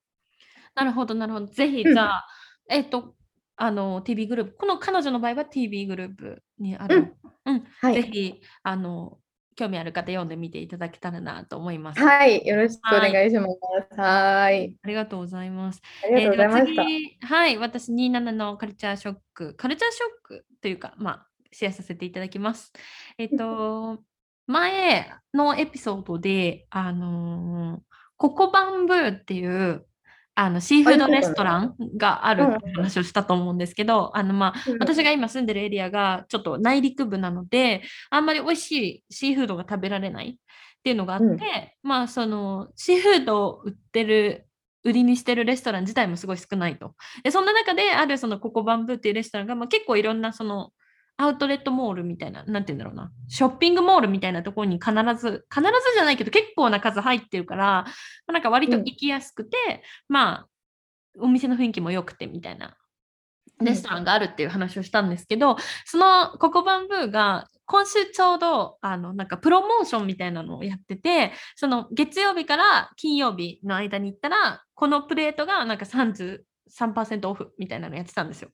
なるほど、なるほど。ぜひ、じゃあ、えっ、と、あの、TV グループ、この彼女の場合は TV グループにある。うん、うん、はい、ぜひ、あの、興味ある方読んでみていただけたらなと思います。はい、よろしくお願いします。はい。ありがとうございます。ありがとうございました。えー、はい、私27のカルチャーショック、カルチャーショックというか、まあ、シェアさせていただきます。えっ、ー、と、[laughs] 前のエピソードで、あのーココバンブーっていうあのシーフードレストランがあるって話をしたと思うんですけど、あのまあ、私が今住んでるエリアがちょっと内陸部なので、あんまり美味しいシーフードが食べられないっていうのがあって、うん、まあそのシーフードを売ってる売りにしてるレストラン自体もすごい少ないと。でそんな中であるそのココバンブーっていうレストランが、まあ、結構いろんなそのアウトレットモールみたいな、なんて言うんだろうな、ショッピングモールみたいなところに必ず、必ずじゃないけど結構な数入ってるから、まあ、なんか割と行きやすくて、うん、まあ、お店の雰囲気も良くてみたいなレストランがあるっていう話をしたんですけど、うん、そのココバンブーが今週ちょうどあのなんかプロモーションみたいなのをやっててその月曜日から金曜日の間に行ったらこのプレートがなんか33%オフみたいなのやってたんですよ。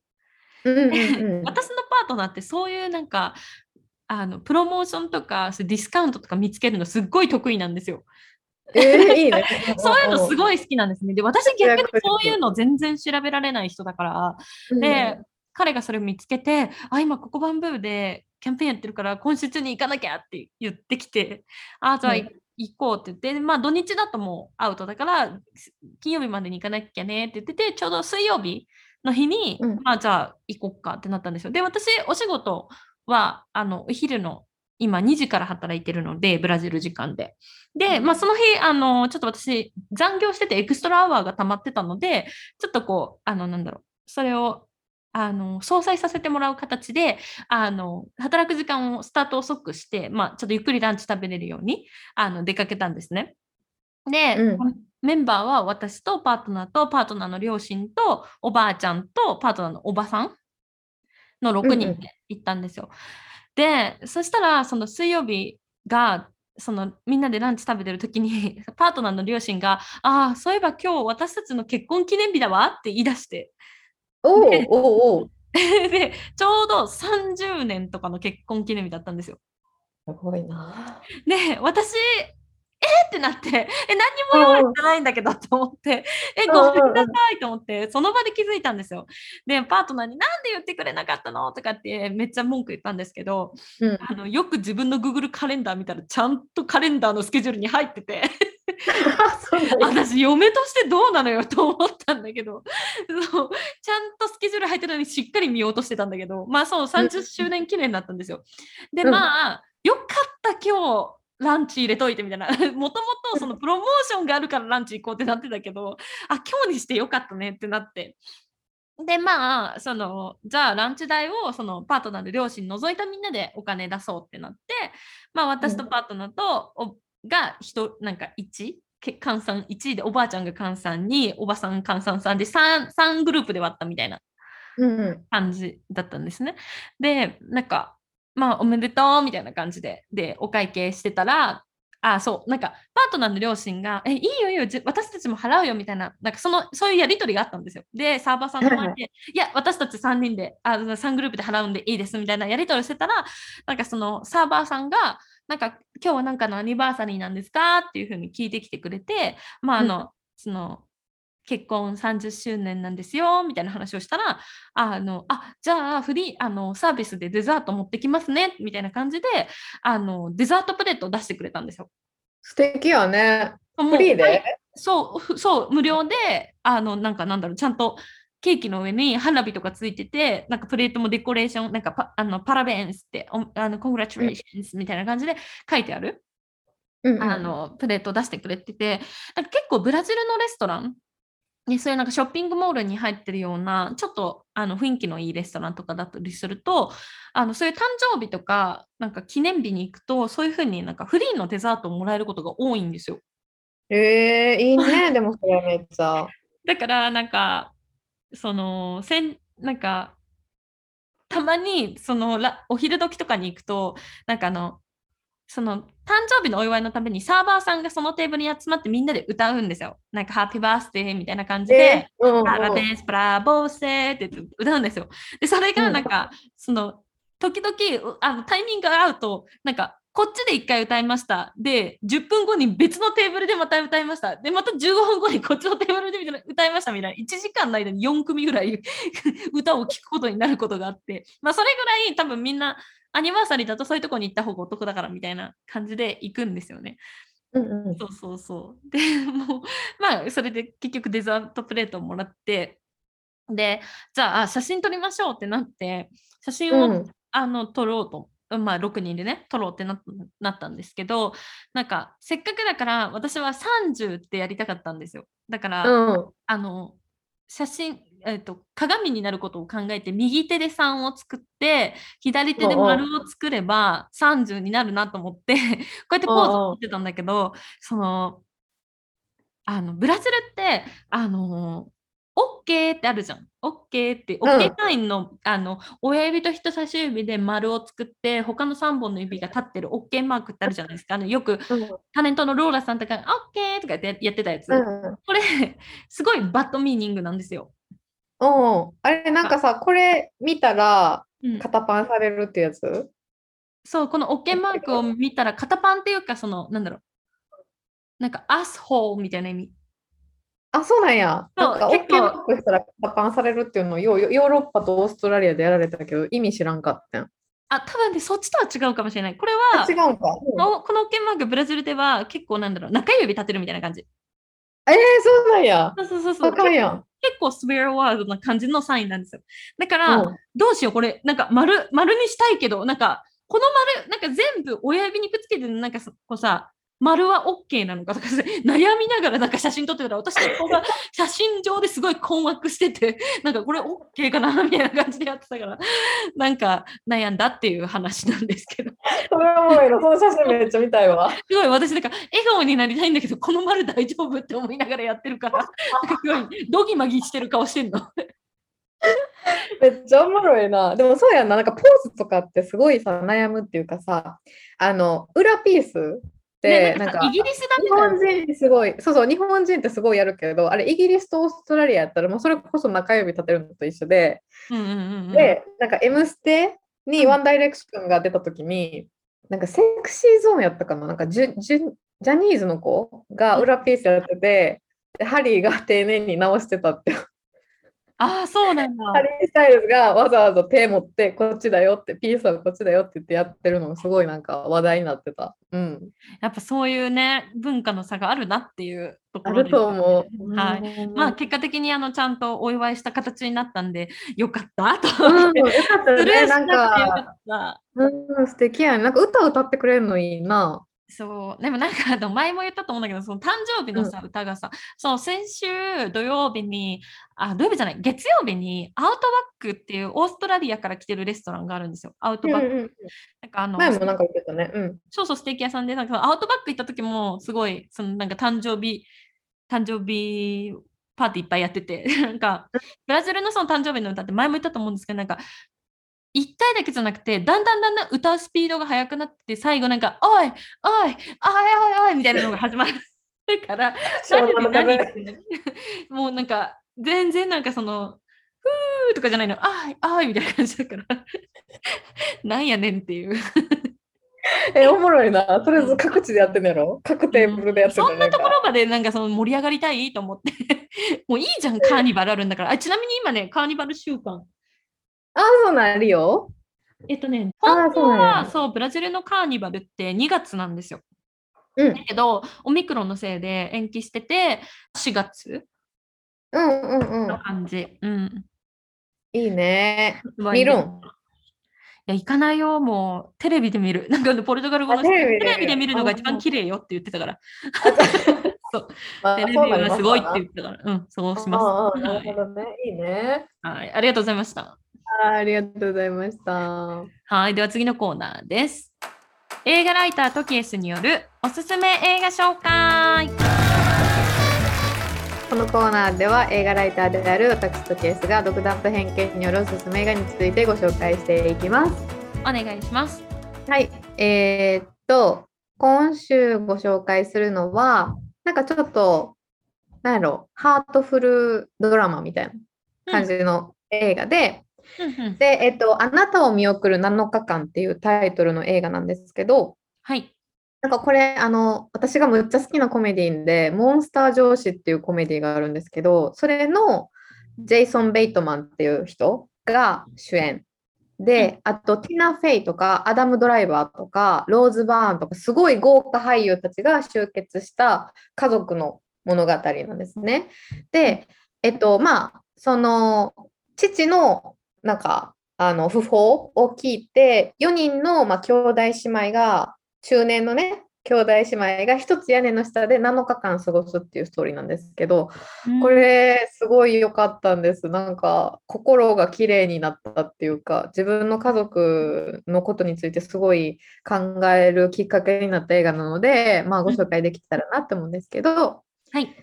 うんうんうん、[laughs] 私のパートナーってそういうなんかあのプロモーションとかディスカウントとか見つけるのすっごい得意なんですよ。えー、いいね。[laughs] そういうのすごい好きなんですね。で、私逆にそういうの全然調べられない人だから、で、彼がそれを見つけて、あ、今ここバンブーでキャンペーンやってるから今週中に行かなきゃって言ってきて、あ、じゃあ、行こうって言って、まあ土日だともうアウトだから、金曜日までに行かなきゃねって言ってて、ちょうど水曜日の日に、うん、まあじゃあ行こっかってなったんですよ。で、私、お仕事は、あの、お昼の今2時から働いてるので、ブラジル時間で。で、まあ、その日、あの、ちょっと私、残業しててエクストラアワーが溜まってたので、ちょっとこう、あの、なんだろう、それを、あの、相殺させてもらう形で、あの、働く時間をスタート遅くして、まあ、ちょっとゆっくりランチ食べれるように、あの、出かけたんですね。で、うん、メンバーは私とパートナーとパートナーの両親とおばあちゃんとパートナーのおばさんの6人で行ったんですよ。うんうん、でそしたらその水曜日がそのみんなでランチ食べてる時に [laughs] パートナーの両親が「ああそういえば今日私たちの結婚記念日だわ」って言い出しておおおお [laughs] でちょうど30年とかの結婚記念日だったんですよ。すごいな。で私えってなって、え、何にも言われてないんだけどと思って、え、ごめんなさいと思って、その場で気づいたんですよ。で、パートナーになんで言ってくれなかったの？とかってめっちゃ文句言ったんですけど、うん、あのよく自分の Google カレンダー見たらちゃんとカレンダーのスケジュールに入ってて [laughs] 私嫁としてどうなのよと思ったんだけどそうちゃんとスケジュール入ってるのにしっかり見ようとしてたんだけどまあそう30周年記念だったんですよ。でまあ、よかった今日ランチ入れといてみたいな [laughs] もともとそのプロモーションがあるからランチ行こうってなってたけどあ今日にしてよかったねってなってでまあそのじゃあランチ代をそのパートナーの両親除いたみんなでお金出そうってなってまあ私とパートナーとおが人なんか1換算1位でおばあちゃんが換算におばさん換算3で 3, 3グループで割ったみたいなうん。感じだったんですね。で、なんか、まあ、おめでとうみたいな感じで、で、お会計してたら、あ、そう、なんか、パートナーの両親が、え、いいよいいよ、じ私たちも払うよみたいな、なんか、その、そういうやりとりがあったんですよ。で、サーバーさんの前で、いや、私たち3人で、あ、3グループで払うんでいいですみたいなやりとりをしてたら、なんか、その、サーバーさんが、なんか、今日はなんかのアニバーサリーなんですかっていうふうに聞いてきてくれて、まあ、あの、その、結婚30周年なんですよみたいな話をしたらあのあじゃあフリーあのサービスでデザート持ってきますねみたいな感じであのデザートプレートを出してくれたんですよ。素敵やね。フリーで、はい。そうふそう無料であのなんかなんだろうちゃんとケーキの上に花火とかついててなんかプレートもデコレーションなんかパあのパラベンスっておあのコングラチュレーションズみたいな感じで書いてある、うん。うんあのプレートを出してくれててなんか結構ブラジルのレストランにそういうなんかショッピングモールに入ってるようなちょっとあの雰囲気のいいレストランとかだったりするとあのそういう誕生日とかなんか記念日に行くとそういうふうになんかフリーのデザートをもらえることが多いんですよ。えー、いいね、[laughs] でもそれめっちゃ。だからなんかそのせんなんかたまにそのらお昼時とかに行くとなんかあのその誕生日のお祝いのためにサーバーさんがそのテーブルに集まってみんなで歌うんですよ。なんかハッピーバースデーみたいな感じで、えーうんうんパラス、プラボーセーって歌うんですよ。で、それがなんか、その、時々うあのタイミングが合うと、なんか、こっちで1回歌いました。で、10分後に別のテーブルでまた歌いました。で、また15分後にこっちのテーブルで歌いましたみたいな、1時間の間に4組ぐらい [laughs] 歌を聴くことになることがあって、まあ、それぐらい多分みんな、アニバーサリーだとそういうとこに行った方がお得だからみたいな感じで行くんですよね。うんうんそうそうそう。でもうまあそれで結局デザートプレートをもらってでじゃああ写真撮りましょうってなって写真を、うんあの撮ろうと。まあ、6人でね撮ろうってなっなったんですけどなんかせっかくだから私は30ってやりたかったんですよだから、うんあの写真、えっと鏡になることを考えて右手で3を作って左手で丸を作れば30になるなと思って [laughs] こうやってポーズを取ってたんだけどそのあのブラジルってあの OK ってあるじゃん。OK って、うん OK サインの,、あの親指と人差し指で丸を作って他の3本の指が立ってる OK マークってあるじゃないですか。あのよくうんタレントのローラさんとか OK とかやってたやつ。うんこれすごいバッドミーニングなんですよ。うんあれなんかさこれ見たらうん、肩パンされるってやつ？そう、この OK マークを見たら、肩パンっていうか、その、なんだろう。なんか、アスホールみたいな意味。あそうなんやなんか結構 OK マークしたら肩パンされるっていうのをヨーヨーロッパとオーストラリアでやられたけど意味知らんかったんあ、多分ね、そっちとは違うかもしれない。これは、違うんか、うんこのこの OK マーク、ブラジルでは結構なんだろう、中指立てるみたいな感じ。えー、そうなんやそうそうそうそう。わかんやん結構スウェアワードな感じのサインなんですよ。だから、うんどうしよう、これ、なんか丸、丸にしたいけど、なんか、この丸、なんか全部親指にくっつけて、なんかそこうさ、丸は OK なのかとか [laughs] 悩みながらなんか写真撮ってたら、私の子が写真上ですごい困惑してて、[laughs] なんかこれ OK かなみたいな感じでやってたから、なんか悩んだっていう話なんですけど、それはおもろいのその写真めっちゃ見たいわすごい私、なんか笑顔になりたいんだけど、この丸大丈夫って思いながらやってるから、なんかすごいドギマギしてる顔してんの。[laughs] めっちゃおもろいな。でもそうやんな、なんかポーズとかってすごいさ、悩むっていうかさ、あの、裏ピースって、ね、なんか、イギリスだけ日本人すごい、そうそう、日本人ってすごいやるけど、あれ、イギリスとオーストラリアやったら、もうそれこそ中指立てるのと一緒で、うんうんうんうん、で、なんか、M ステにうん。ワンダイレクションが出たときに、なんか、セクシーゾーンやったかな、なんかジュ、ジュジャニーズの子が裏ピースやってて、でハリーが丁寧に直してたってああ、そうなんだ。ハリー・スタイルズがわざわざ手持ってこっちだよってピースはこっちだよって言ってやってるのがすごいなんか話題になってた。うん。やっぱそういうね、文化の差があるなっていうとこあるろですと思う。はい。うんまあ結果的にあのちゃんとお祝いした形になったんで、よかったとうん、思って。よかったね。しなんか。うん、素敵やね。なんか歌歌ってくれるのいいな。そう。でもなんかあの前も言ったと思うんだけど、その誕生日のさ、歌がさ、その先週土曜日に、あ、土曜日じゃない、月曜日にアウトバックっていうオーストラリアから来てるレストランがあるんですよ。アウトバック。うんうんうんなんかあの前もなんか言ってたね。うん。そうそう、ステーキ屋さんで、なんかアウトバック行った時も、すごい、そのなんか誕生日、誕生日パーティーいっぱいやってて、[laughs] なんか、ブラジルのその誕生日の歌って前も言ったと思うんですけど、なんか、1回だけじゃなくて、だんだんだんだん歌うスピードが速くなって、最後なんか、おい、おい、おい、おい、おい、みたいなのが始まるから、[laughs] 何で何 [laughs] もうなんか、全然なんかその、ふーとかじゃないの、あい、あいみたいな感じだから、[laughs] なんやねんっていう。え、おもろいな。とりあえず各地でやってんのやろ？各テーブルでやってんの？そんなところまでなんかその盛り上がりたいと思って、もういいじゃん、カーニバルあるんだから。あちなみに今ね、カーニバル週間。あ、そうなるよ。えっとね、本当はそう、ブラジルのカーニバルって2月なんですよ。うんだけど、オミクロンのせいで延期してて、4月うんうんうのん。感じ。うん。いいね。見見るんいや、行かないよ、もう、[laughs] テレビで見る。なんかポルトガル語のテレビで見るのが一あ番綺麗よって言ってたから。[laughs] そう、まあテレビはすごいって言ってたから。うん、そうします。ああなはいるほどね。いいね。はい、ありがとうございました。あありがとうございました。はい、では次のコーナーです。映画ライタートキエスによるおすすめ映画紹介。このコーナーでは映画ライターである私とケースが独断と偏見によるおすすめ映画についてご紹介していきます。お願いします。はい。えーっと、今週ご紹介するのは、なんかちょっと、なんやろ、ハートフルドラマみたいな感じの映画で、うんうんで、えっと、あなたを見送る7日間っていうタイトルの映画なんですけど、はい。なんかこれ、あの、私がむっちゃ好きなコメディーで、モンスター上司っていうコメディがあるんですけど、それのジェイソン・ベイトマンっていう人が主演。で、あと、ティナ・フェイとか、アダム・ドライバーとか、ローズ・バーンとか、すごい豪華俳優たちが集結した家族の物語なんですね。で、えっと、まあ、その、父の、なんか、あの、訃報を聞いて、4人の、まあ、兄弟姉妹が、中年のね、兄弟姉妹が一つ屋根の下で7日間過ごすっていうストーリーなんですけど、これすごい良かったんです。なんか心が綺麗になったっていうか、自分の家族のことについてすごい考えるきっかけになった映画なので、まあご紹介できたらなって思うんですけど、はい。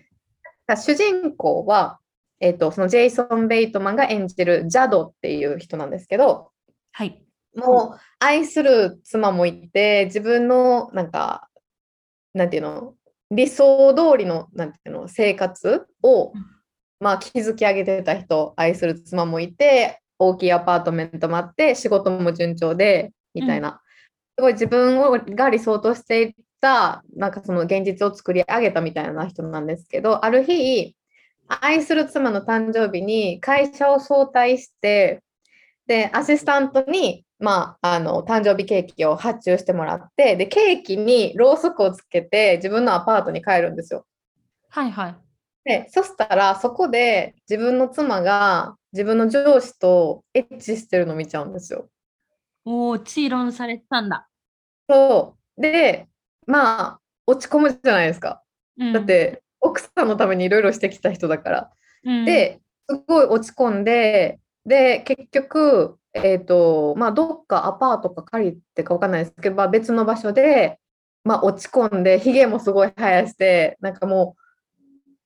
主人公は、えっと、そのジェイソン・ベイトマンが演じるジャドっていう人なんですけど、はい。もう愛する妻もいて、自分のなんか、なんていうの、理想通りのなんていうの生活を、うんまあ、築き上げてた人、愛する妻もいて、大きいアパートメントもあって、仕事も順調で、みたいな。すごい自分をが理想としていた、なんかその現実を作り上げたみたいな人なんですけど、ある日、愛する妻の誕生日に会社を早退して、で、アシスタントに、まあ、あの、誕生日ケーキを発注してもらって、で、ケーキにろうそくをつけて、自分のアパートに帰るんですよ。はいはい。で、そしたら、そこで自分の妻が自分の上司とエッチしてるのを見ちゃうんですよ。おお、チーロンされてたんだ。そう。で、まあ、落ち込むじゃないですか。うんだっ、て、奥さんのためにいろいろしてきた人だから。うん、で、すごい落ち込んで、で、結局、えっと、まあ、どっかアパートか借りてかわかんないですけど、まあ、別の場所で、まあ、落ち込んで、ひげもすごい生やして、なんかも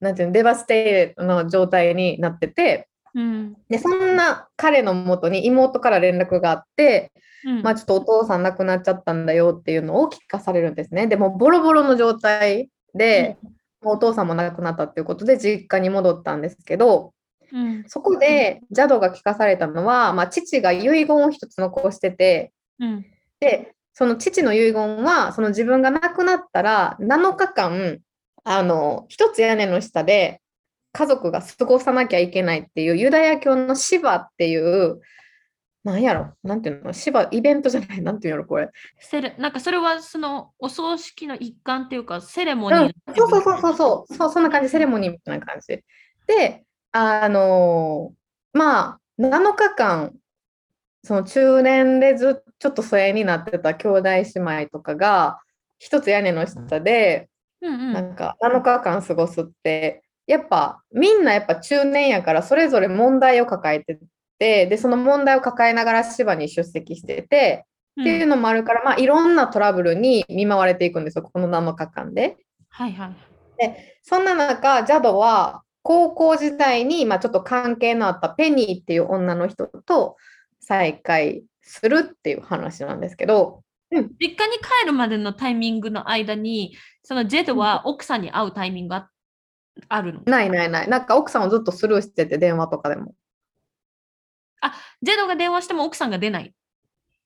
う、なんていうの、デバステイの状態になってて、うん、で、そんな彼のもとに妹から連絡があって、うん、まあ、ちょっとお父さん亡くなっちゃったんだよっていうのを聞かされるんですね。でも、ボロボロの状態で、もうお父さんも亡くなったっていうことで、実家に戻ったんですけど、うん、そこでジャドが聞かされたのは、まあ、父が遺言を一つ残してて、うん、で、その父の遺言は、その自分が亡くなったら7日間、あの、一つ屋根の下で家族が過ごさなきゃいけないっていうユダヤ教のシバっていう、なんやろ、なんていうの、シバ、イベントじゃない、なんていうの、これ？セレなんかそれはそのお葬式の一環っていうかセレモニーうん、そうそうそうそうそう、そうそんな感じ、セレモニーみたいな感じ。で、あのーまあ、7日間、その中年でずちょっと疎遠になってた兄弟姉妹とかが、一つ屋根の下で、うんうん。なんか7日間過ごすって、やっぱみんなやっぱ中年やからそれぞれ問題を抱えてて、で、その問題を抱えながら芝に出席してて、っていうのもあるから、まあいろんなトラブルに見舞われていくんですよ、この7日間で。はいはい。そんな中、ジャドは高校時代に、まあ、ちょっと関係のあったペニーっていう女の人と再会するっていう話なんですけど、実家に帰るまでのタイミングの間に、そのジェドは奥さんに会うタイミングがあるの？ないないない。なんか奥さんをずっとスルーしてて、電話とかでも。あ、ジェドが電話しても奥さんが出ない。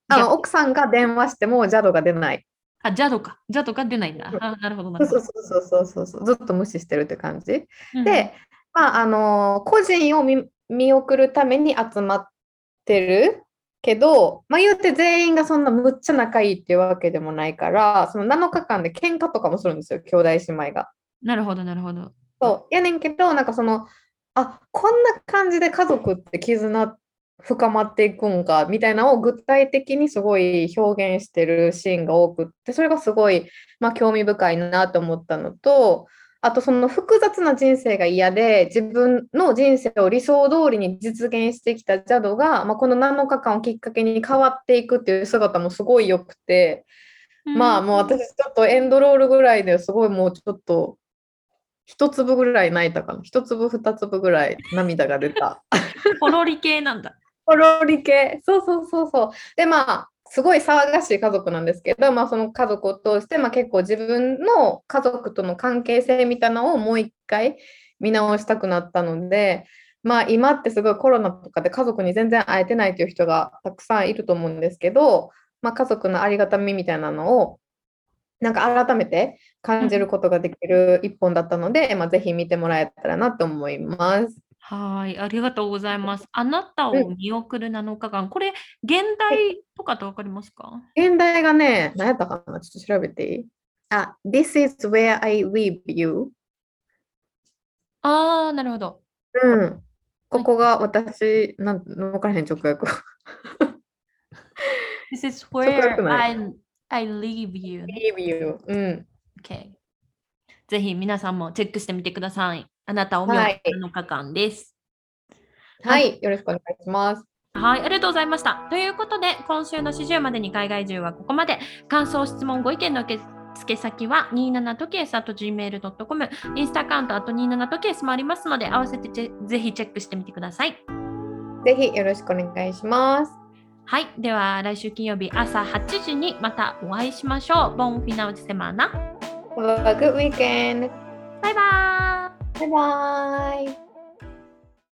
あ逆奥さんが電話してもジャドが出ない。あ、ジャドか。ジャドが出ないんだ。うんあなるほど、なるほど。そうそうそうそうそうそう。ずっと無視してるって感じ。うんで、まあ、あの個人を見見送るために集まってるけど、まあ、言うて全員がそんなむっちゃ仲いいっていうわけでもないから、その7日間で喧嘩とかもするんですよ、兄弟姉妹が。なるほど、なるほど。そうやねんけど、なんかその、あこんな感じで家族って絆深まっていくんかみたいなのを具体的にすごい表現してるシーンが多くって、それがすごい、まあ、興味深いなと思ったのと、あとその複雑な人生が嫌で自分の人生を理想通りに実現してきたジャドが、まあ、この7日間をきっかけに変わっていくっていう姿もすごい良くて、まあもう私ちょっとエンドロールぐらいですごいもうちょっと一粒ぐらい泣いたかな一粒二粒ぐらい涙が出た。[laughs] ポロリ系なんだ。ポロリ系そうそうそうそう。でまあすごい騒がしい家族なんですけど、まあ、その家族を通して、まあ、結構自分の家族との関係性みたいなのをもう一回見直したくなったので、まあ、今ってすごいコロナとかで家族に全然会えてないという人がたくさんいると思うんですけど、まあ、家族のありがたみみたいなのをなんか改めて感じることができる一本だったので、まあ、ぜひ見てもらえたらなと思います。はい、ありがとうございます。[laughs] あなたを見送る7日間、これ、現代とかってわかりますか？現代がね、何やったかな？ちょっと調べていい？あ、This is where I leave you. ああ、なるほど。うん。ここが私、なん分からへん直訳。[laughs] This is そこよ where くない I, I leave you. leave you. うん。Okay. ぜひ皆さんもチェックしてみてください。あなたを見はい送る7日間です。はい、よろしくお願いします。はい、ありがとうございました。ということで、今週の始終までに海外中はここまで。感想、質問、ご意見の受付先は27時計 gmail.com、インスタアカウントあと27時計スもありますので、合わせてぜひチェックしてみてください。ぜひよろしくお願いします。はい、では来週金曜日朝8時にまたお会いしましょう。ボンフィナウチセマーナ。Have a good weekend. バイバーイバイバイ。